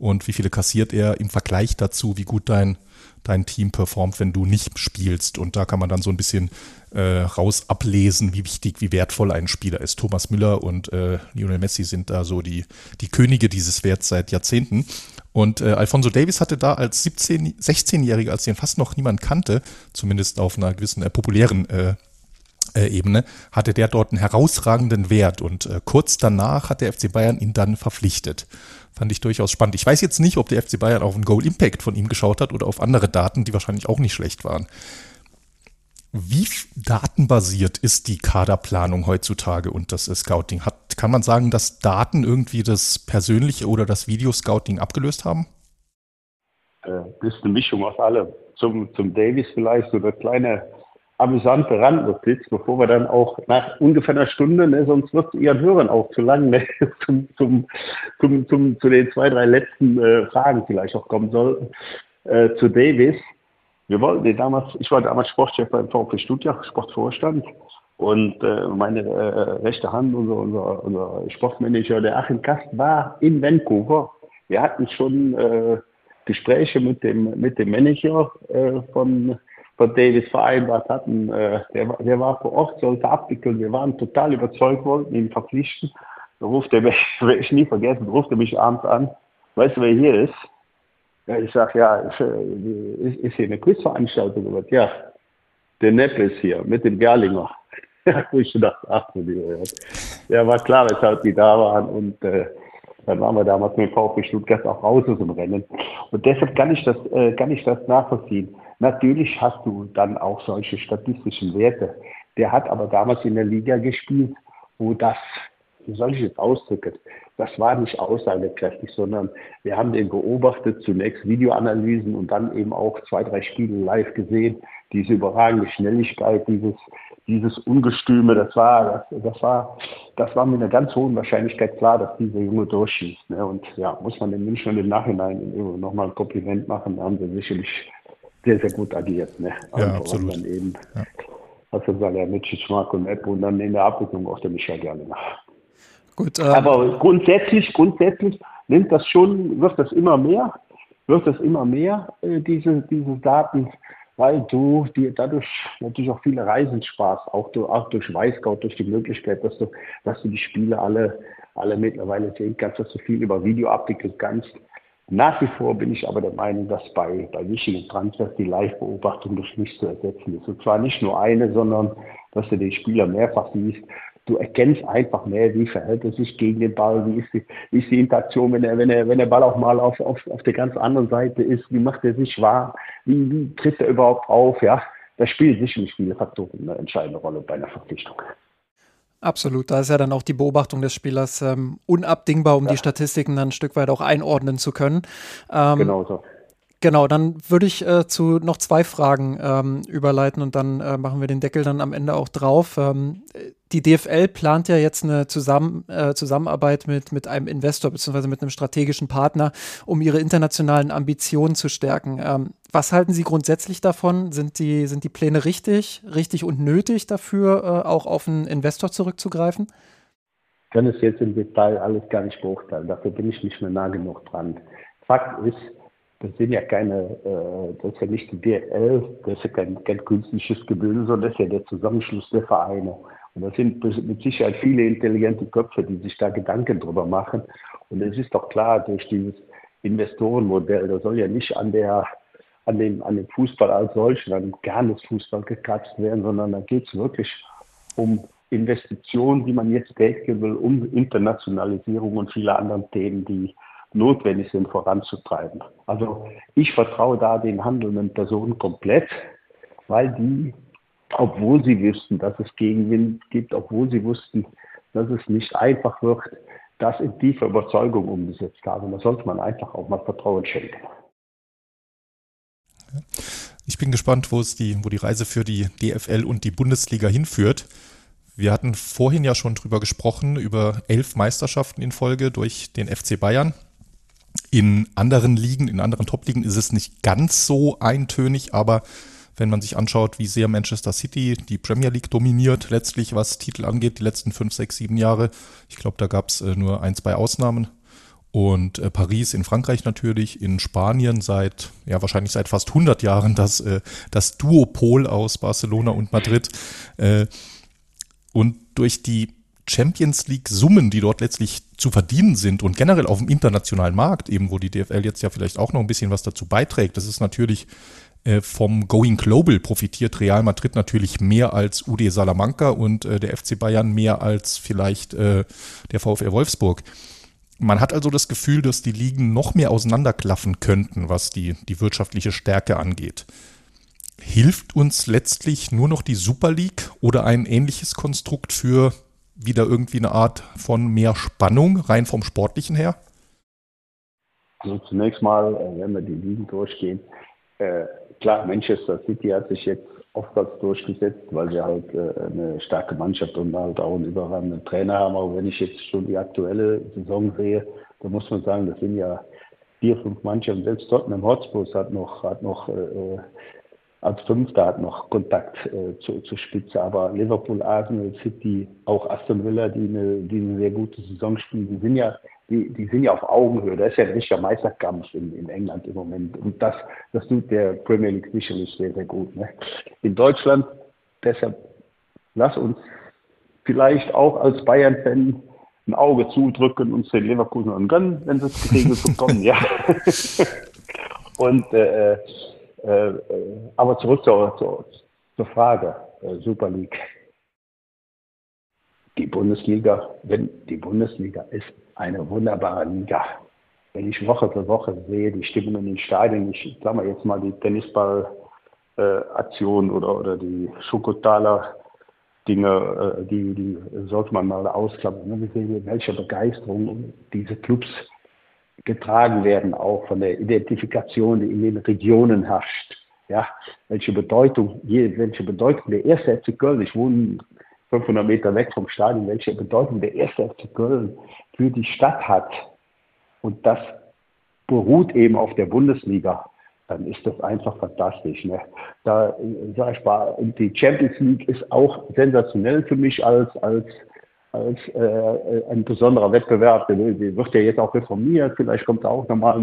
und wie viele kassiert er im Vergleich dazu, wie gut dein, dein Team performt, wenn du nicht spielst. Und da kann man dann so ein bisschen äh, raus ablesen, wie wichtig, wie wertvoll ein Spieler ist. Thomas Müller und äh, Lionel Messi sind da so die, die Könige dieses Werts seit Jahrzehnten. Und äh, Alfonso Davis hatte da als 17, 16-Jähriger, als den fast noch niemand kannte, zumindest auf einer gewissen äh, populären äh, Ebene, hatte der dort einen herausragenden Wert und äh, kurz danach hat der FC Bayern ihn dann verpflichtet. Fand ich durchaus spannend. Ich weiß jetzt nicht, ob der FC Bayern auf einen Goal Impact von ihm geschaut hat oder auf andere Daten, die wahrscheinlich auch nicht schlecht waren. Wie datenbasiert ist die Kaderplanung heutzutage und das Scouting? Hat, kann man sagen, dass Daten irgendwie das persönliche oder das Videoscouting abgelöst haben? Äh, das ist eine Mischung aus allem. Zum, zum Davis vielleicht so eine kleine amüsante Randnotiz, bevor wir dann auch nach ungefähr einer Stunde, ne, sonst wird es Ihren Hörern auch zu lang, ne, zum, zum, zum, zum, zu den zwei, drei letzten äh, Fragen vielleicht auch kommen sollten, äh, zu Davis. Wir wollten damals, ich war damals Sportchef beim VfB Stuttgart, Sportvorstand. Und äh, meine äh, rechte Hand, unser, unser, unser Sportmanager, der Achim Kast, war in Vancouver. Wir hatten schon äh, Gespräche mit dem, mit dem Manager äh, von von Davis vereinbart hatten. Äh, der, der war vor Ort, sollte abwickeln. Wir waren total überzeugt, wollten ihn verpflichten. Da ruft er mich, werde ich nie vergessen, ruft er mich abends an. Weißt du, wer hier ist? Ja, ich sage, ja, ist, äh, ist, ist hier eine Quizveranstaltung? Ja, der Neppe ist hier mit dem Gerlinger. Ich dachte, ach Ja, war klar, weshalb die da waren und äh, dann waren wir damals mit VfB Stuttgart auch raus aus dem Rennen. Und deshalb kann ich das, äh, kann ich das nachvollziehen. Natürlich hast du dann auch solche statistischen Werte. Der hat aber damals in der Liga gespielt, wo das, wie soll ich jetzt ausdrücken, das war nicht aussagekräftig, sondern wir haben den beobachtet, zunächst Videoanalysen und dann eben auch zwei, drei Spiele live gesehen. Diese überragende Schnelligkeit, dieses, dieses Ungestüme, das war, das, das, war, das war mit einer ganz hohen Wahrscheinlichkeit klar, dass dieser Junge durchschießt. Ne? Und ja, muss man den München im Nachhinein nochmal ein Kompliment machen, da haben sie sicherlich sehr, sehr gut agiert. Ne? Also ja, absolut. Dann eben, ja. Ja, mit Schmark und App und dann in der Abwicklung auch der Michael gerne nach. Gut, ähm, Aber grundsätzlich, grundsätzlich nimmt das schon, wird das immer mehr, wird das immer mehr, äh, diese, diese Daten, weil du dir dadurch natürlich auch viele Reisen sparst, auch, du, auch durch Weißgau, durch die Möglichkeit, dass du, dass du die Spiele alle, alle mittlerweile sehen kannst, dass du viel über Video abwickeln kannst. Nach wie vor bin ich aber der Meinung, dass bei, bei wichtigen Transfers die Live-Beobachtung durch nichts zu ersetzen ist. Und zwar nicht nur eine, sondern dass du den Spieler mehrfach siehst. Du erkennst einfach mehr, wie verhält er sich gegen den Ball, wie ist die, wie ist die Interaktion, wenn, er, wenn, er, wenn der Ball auch mal auf, auf, auf der ganz anderen Seite ist, wie macht er sich wahr, wie, wie tritt er überhaupt auf, ja. Da spielen sicherlich viele Faktoren eine entscheidende Rolle bei einer Verpflichtung. Absolut, da ist ja dann auch die Beobachtung des Spielers ähm, unabdingbar, um ja. die Statistiken dann ein Stück weit auch einordnen zu können. Ähm, genau so. Genau, dann würde ich äh, zu noch zwei Fragen ähm, überleiten und dann äh, machen wir den Deckel dann am Ende auch drauf. Ähm, die DFL plant ja jetzt eine Zusammen äh, Zusammenarbeit mit, mit einem Investor bzw. mit einem strategischen Partner, um ihre internationalen Ambitionen zu stärken. Ähm, was halten Sie grundsätzlich davon? Sind die, sind die Pläne richtig, richtig und nötig dafür, äh, auch auf einen Investor zurückzugreifen? Ich kann es jetzt im Detail alles gar nicht beurteilen. Dafür bin ich nicht mehr nah genug dran. Fakt ist, das sind ja keine, äh, das ist ja nicht die DL, das ist ja kein, kein künstliches Gebilde, sondern das ist ja der Zusammenschluss der Vereine. Und das sind mit Sicherheit viele intelligente Köpfe, die sich da Gedanken drüber machen. Und es ist doch klar, durch dieses Investorenmodell, da soll ja nicht an der an dem, an dem Fußball als solchen, an dem Garnisfußball gekratzt werden, sondern da geht es wirklich um Investitionen, die man jetzt tätigen will, um Internationalisierung und viele andere Themen, die notwendig sind, voranzutreiben. Also ich vertraue da den handelnden Personen komplett, weil die, obwohl sie wüssten, dass es Gegenwind gibt, obwohl sie wussten, dass es nicht einfach wird, das in tiefer Überzeugung umgesetzt haben. Da sollte man einfach auch mal Vertrauen schenken. Ich bin gespannt, wo es die, wo die Reise für die DFL und die Bundesliga hinführt. Wir hatten vorhin ja schon drüber gesprochen, über elf Meisterschaften in Folge durch den FC Bayern. In anderen Ligen, in anderen Top-Ligen ist es nicht ganz so eintönig, aber wenn man sich anschaut, wie sehr Manchester City die Premier League dominiert, letztlich was Titel angeht, die letzten fünf, sechs, sieben Jahre, ich glaube, da gab es äh, nur ein, zwei Ausnahmen. Und äh, Paris in Frankreich natürlich, in Spanien seit, ja, wahrscheinlich seit fast 100 Jahren das, äh, das Duopol aus Barcelona und Madrid. Äh, und durch die Champions League Summen, die dort letztlich zu verdienen sind und generell auf dem internationalen Markt, eben wo die DFL jetzt ja vielleicht auch noch ein bisschen was dazu beiträgt, das ist natürlich Äh, vom Going Global profitiert Real Madrid natürlich mehr als UD Salamanca und äh, der FC Bayern mehr als vielleicht äh, der VfR Wolfsburg. Man hat also das Gefühl, dass die Ligen noch mehr auseinanderklaffen könnten, was die, die wirtschaftliche Stärke angeht. Hilft uns letztlich nur noch die Super League oder ein ähnliches Konstrukt für wieder irgendwie eine Art von mehr Spannung, rein vom Sportlichen her? Also zunächst mal, äh, wenn wir die Ligen durchgehen, äh, klar, Manchester City hat sich jetzt oftmals durchgesetzt, weil sie halt äh, eine starke Mannschaft und halt auch einen überragenden Trainer haben. Aber wenn ich jetzt schon die aktuelle Saison sehe, dann muss man sagen, das sind ja vier, fünf Mannschaften. Selbst Tottenham Hotspurs hat noch, hat noch äh, als Fünfter hat noch Kontakt äh, zur, zur Spitze. Aber Liverpool, Arsenal, City, auch Aston Villa, die eine, die eine sehr gute Saison spielen, die sind ja, die, die sind ja auf Augenhöhe. Da ist ja ein richtiger Meisterkampf in, in England im Moment. Und das, das tut der Premier League sicherlich sehr, sehr gut. Ne? In Deutschland, deshalb lass uns vielleicht auch als Bayern-Fan ein Auge zudrücken und den Leverkusen gönnen, wenn sie es geregelt bekommen. ja. und äh, äh, aber zurück zur, zur, zur Frage, äh, Super League. Die Bundesliga, wenn die Bundesliga ist eine wunderbare Liga. Wenn ich Woche für Woche sehe, die Stimmung in den Stadien, ich sage mal jetzt mal die Tennisball-Aktion oder, oder die Schokotaler Dinge, die, die sollte man mal ausklappen. Wir sehen, welche Begeisterung diese Clubs getragen werden, auch von der Identifikation, die in den Regionen herrscht. Ja, welche Bedeutung, welche Bedeutung der erste FC Köln, ich wohne 500 Meter weg vom Stadion, welche Bedeutung der erste FC Köln für die Stadt hat. Und das beruht eben auf der Bundesliga dann ist das einfach fantastisch. Ne? Da sag ich mal, und die Champions League ist auch sensationell für mich als als als äh, ein besonderer Wettbewerb. Der wird ja jetzt auch reformiert. Vielleicht kommt da auch nochmal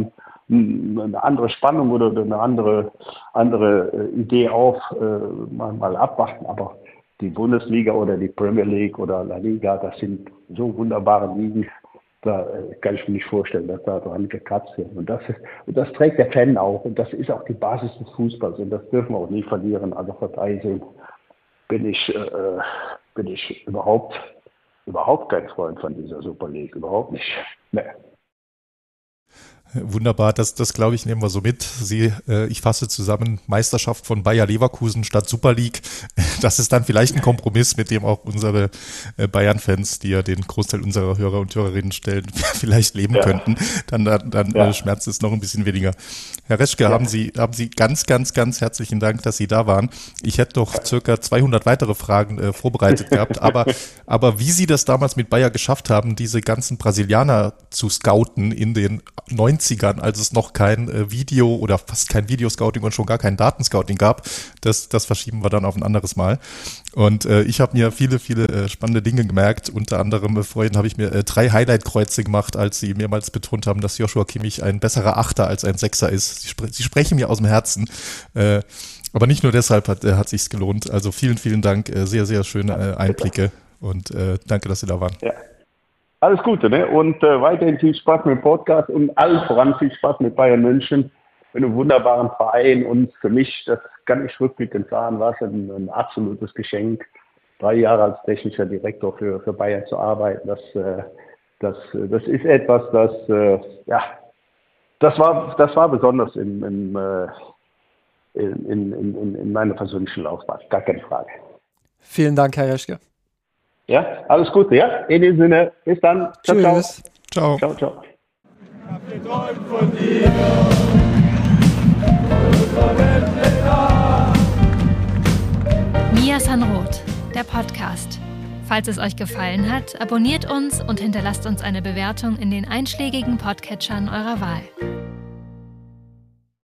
ein, eine andere Spannung oder eine andere, andere äh, Idee auf. Äh, mal, mal abwarten. Aber die Bundesliga oder die Premier League oder La Liga, das sind so wunderbare Ligen. Da äh, kann ich mir nicht vorstellen, dass da dran gekratzt wird. Und das, ist, und das trägt der Fan auch. Und das ist auch die Basis des Fußballs. Und das dürfen wir auch nie verlieren. Also von daher bin ich, äh, bin ich überhaupt überhaupt kein Freund von dieser Super League, überhaupt nicht. Nee. Wunderbar, das, das glaube ich, nehmen wir so mit. Sie, äh, ich fasse zusammen Meisterschaft von Bayer Leverkusen statt Super League. Das ist dann vielleicht ein Kompromiss, mit dem auch unsere äh, Bayern-Fans, die ja den Großteil unserer Hörer und Hörerinnen stellen, vielleicht leben ja. könnten. Dann, dann, dann ja. äh, schmerzt es noch ein bisschen weniger. Herr Reschke, ja. haben Sie, haben Sie ganz, ganz, ganz herzlichen Dank, dass Sie da waren. Ich hätte doch circa 200 weitere Fragen äh, vorbereitet gehabt, aber, aber wie Sie das damals mit Bayer geschafft haben, diese ganzen Brasilianer zu scouten in den 90 90ern, als es noch kein äh, Video oder fast kein Videoscouting und schon gar kein Datenscouting gab. Das, das verschieben wir dann auf ein anderes Mal. Und äh, ich habe mir viele, viele äh, spannende Dinge gemerkt. Unter anderem, äh, vorhin habe ich mir äh, drei Highlight-Kreuze gemacht, als sie mehrmals betont haben, dass Joshua Kimmich ein besserer Achter als ein Sechser ist. Sie, spre sie sprechen mir aus dem Herzen. Äh, aber nicht nur deshalb hat, äh, hat sich's gelohnt. Also vielen, vielen Dank. Äh, sehr, sehr schöne äh, Einblicke. Und äh, danke, dass Sie da waren. Ja. Alles Gute, ne? Und äh, weiterhin viel Spaß mit dem Podcast und allen voran viel Spaß mit Bayern München. Mit einem wunderbaren Verein und für mich, das kann ich rückblickend sagen, war es ein, ein absolutes Geschenk, drei Jahre als technischer Direktor für, für Bayern zu arbeiten. Das, äh, das, das ist etwas, das, äh, ja, das war, das war besonders in, in, äh, in, in, in, in meiner persönlichen Laufbahn, gar keine Frage. Vielen Dank, Herr Jeschke. Ja, alles Gute, ja? In dem Sinne, bis dann. Ciao, Tschüss. Ciao. Ciao, ciao. Mia Sanroth, der Podcast. Falls es euch gefallen hat, abonniert uns und hinterlasst uns eine Bewertung in den einschlägigen Podcatchern eurer Wahl.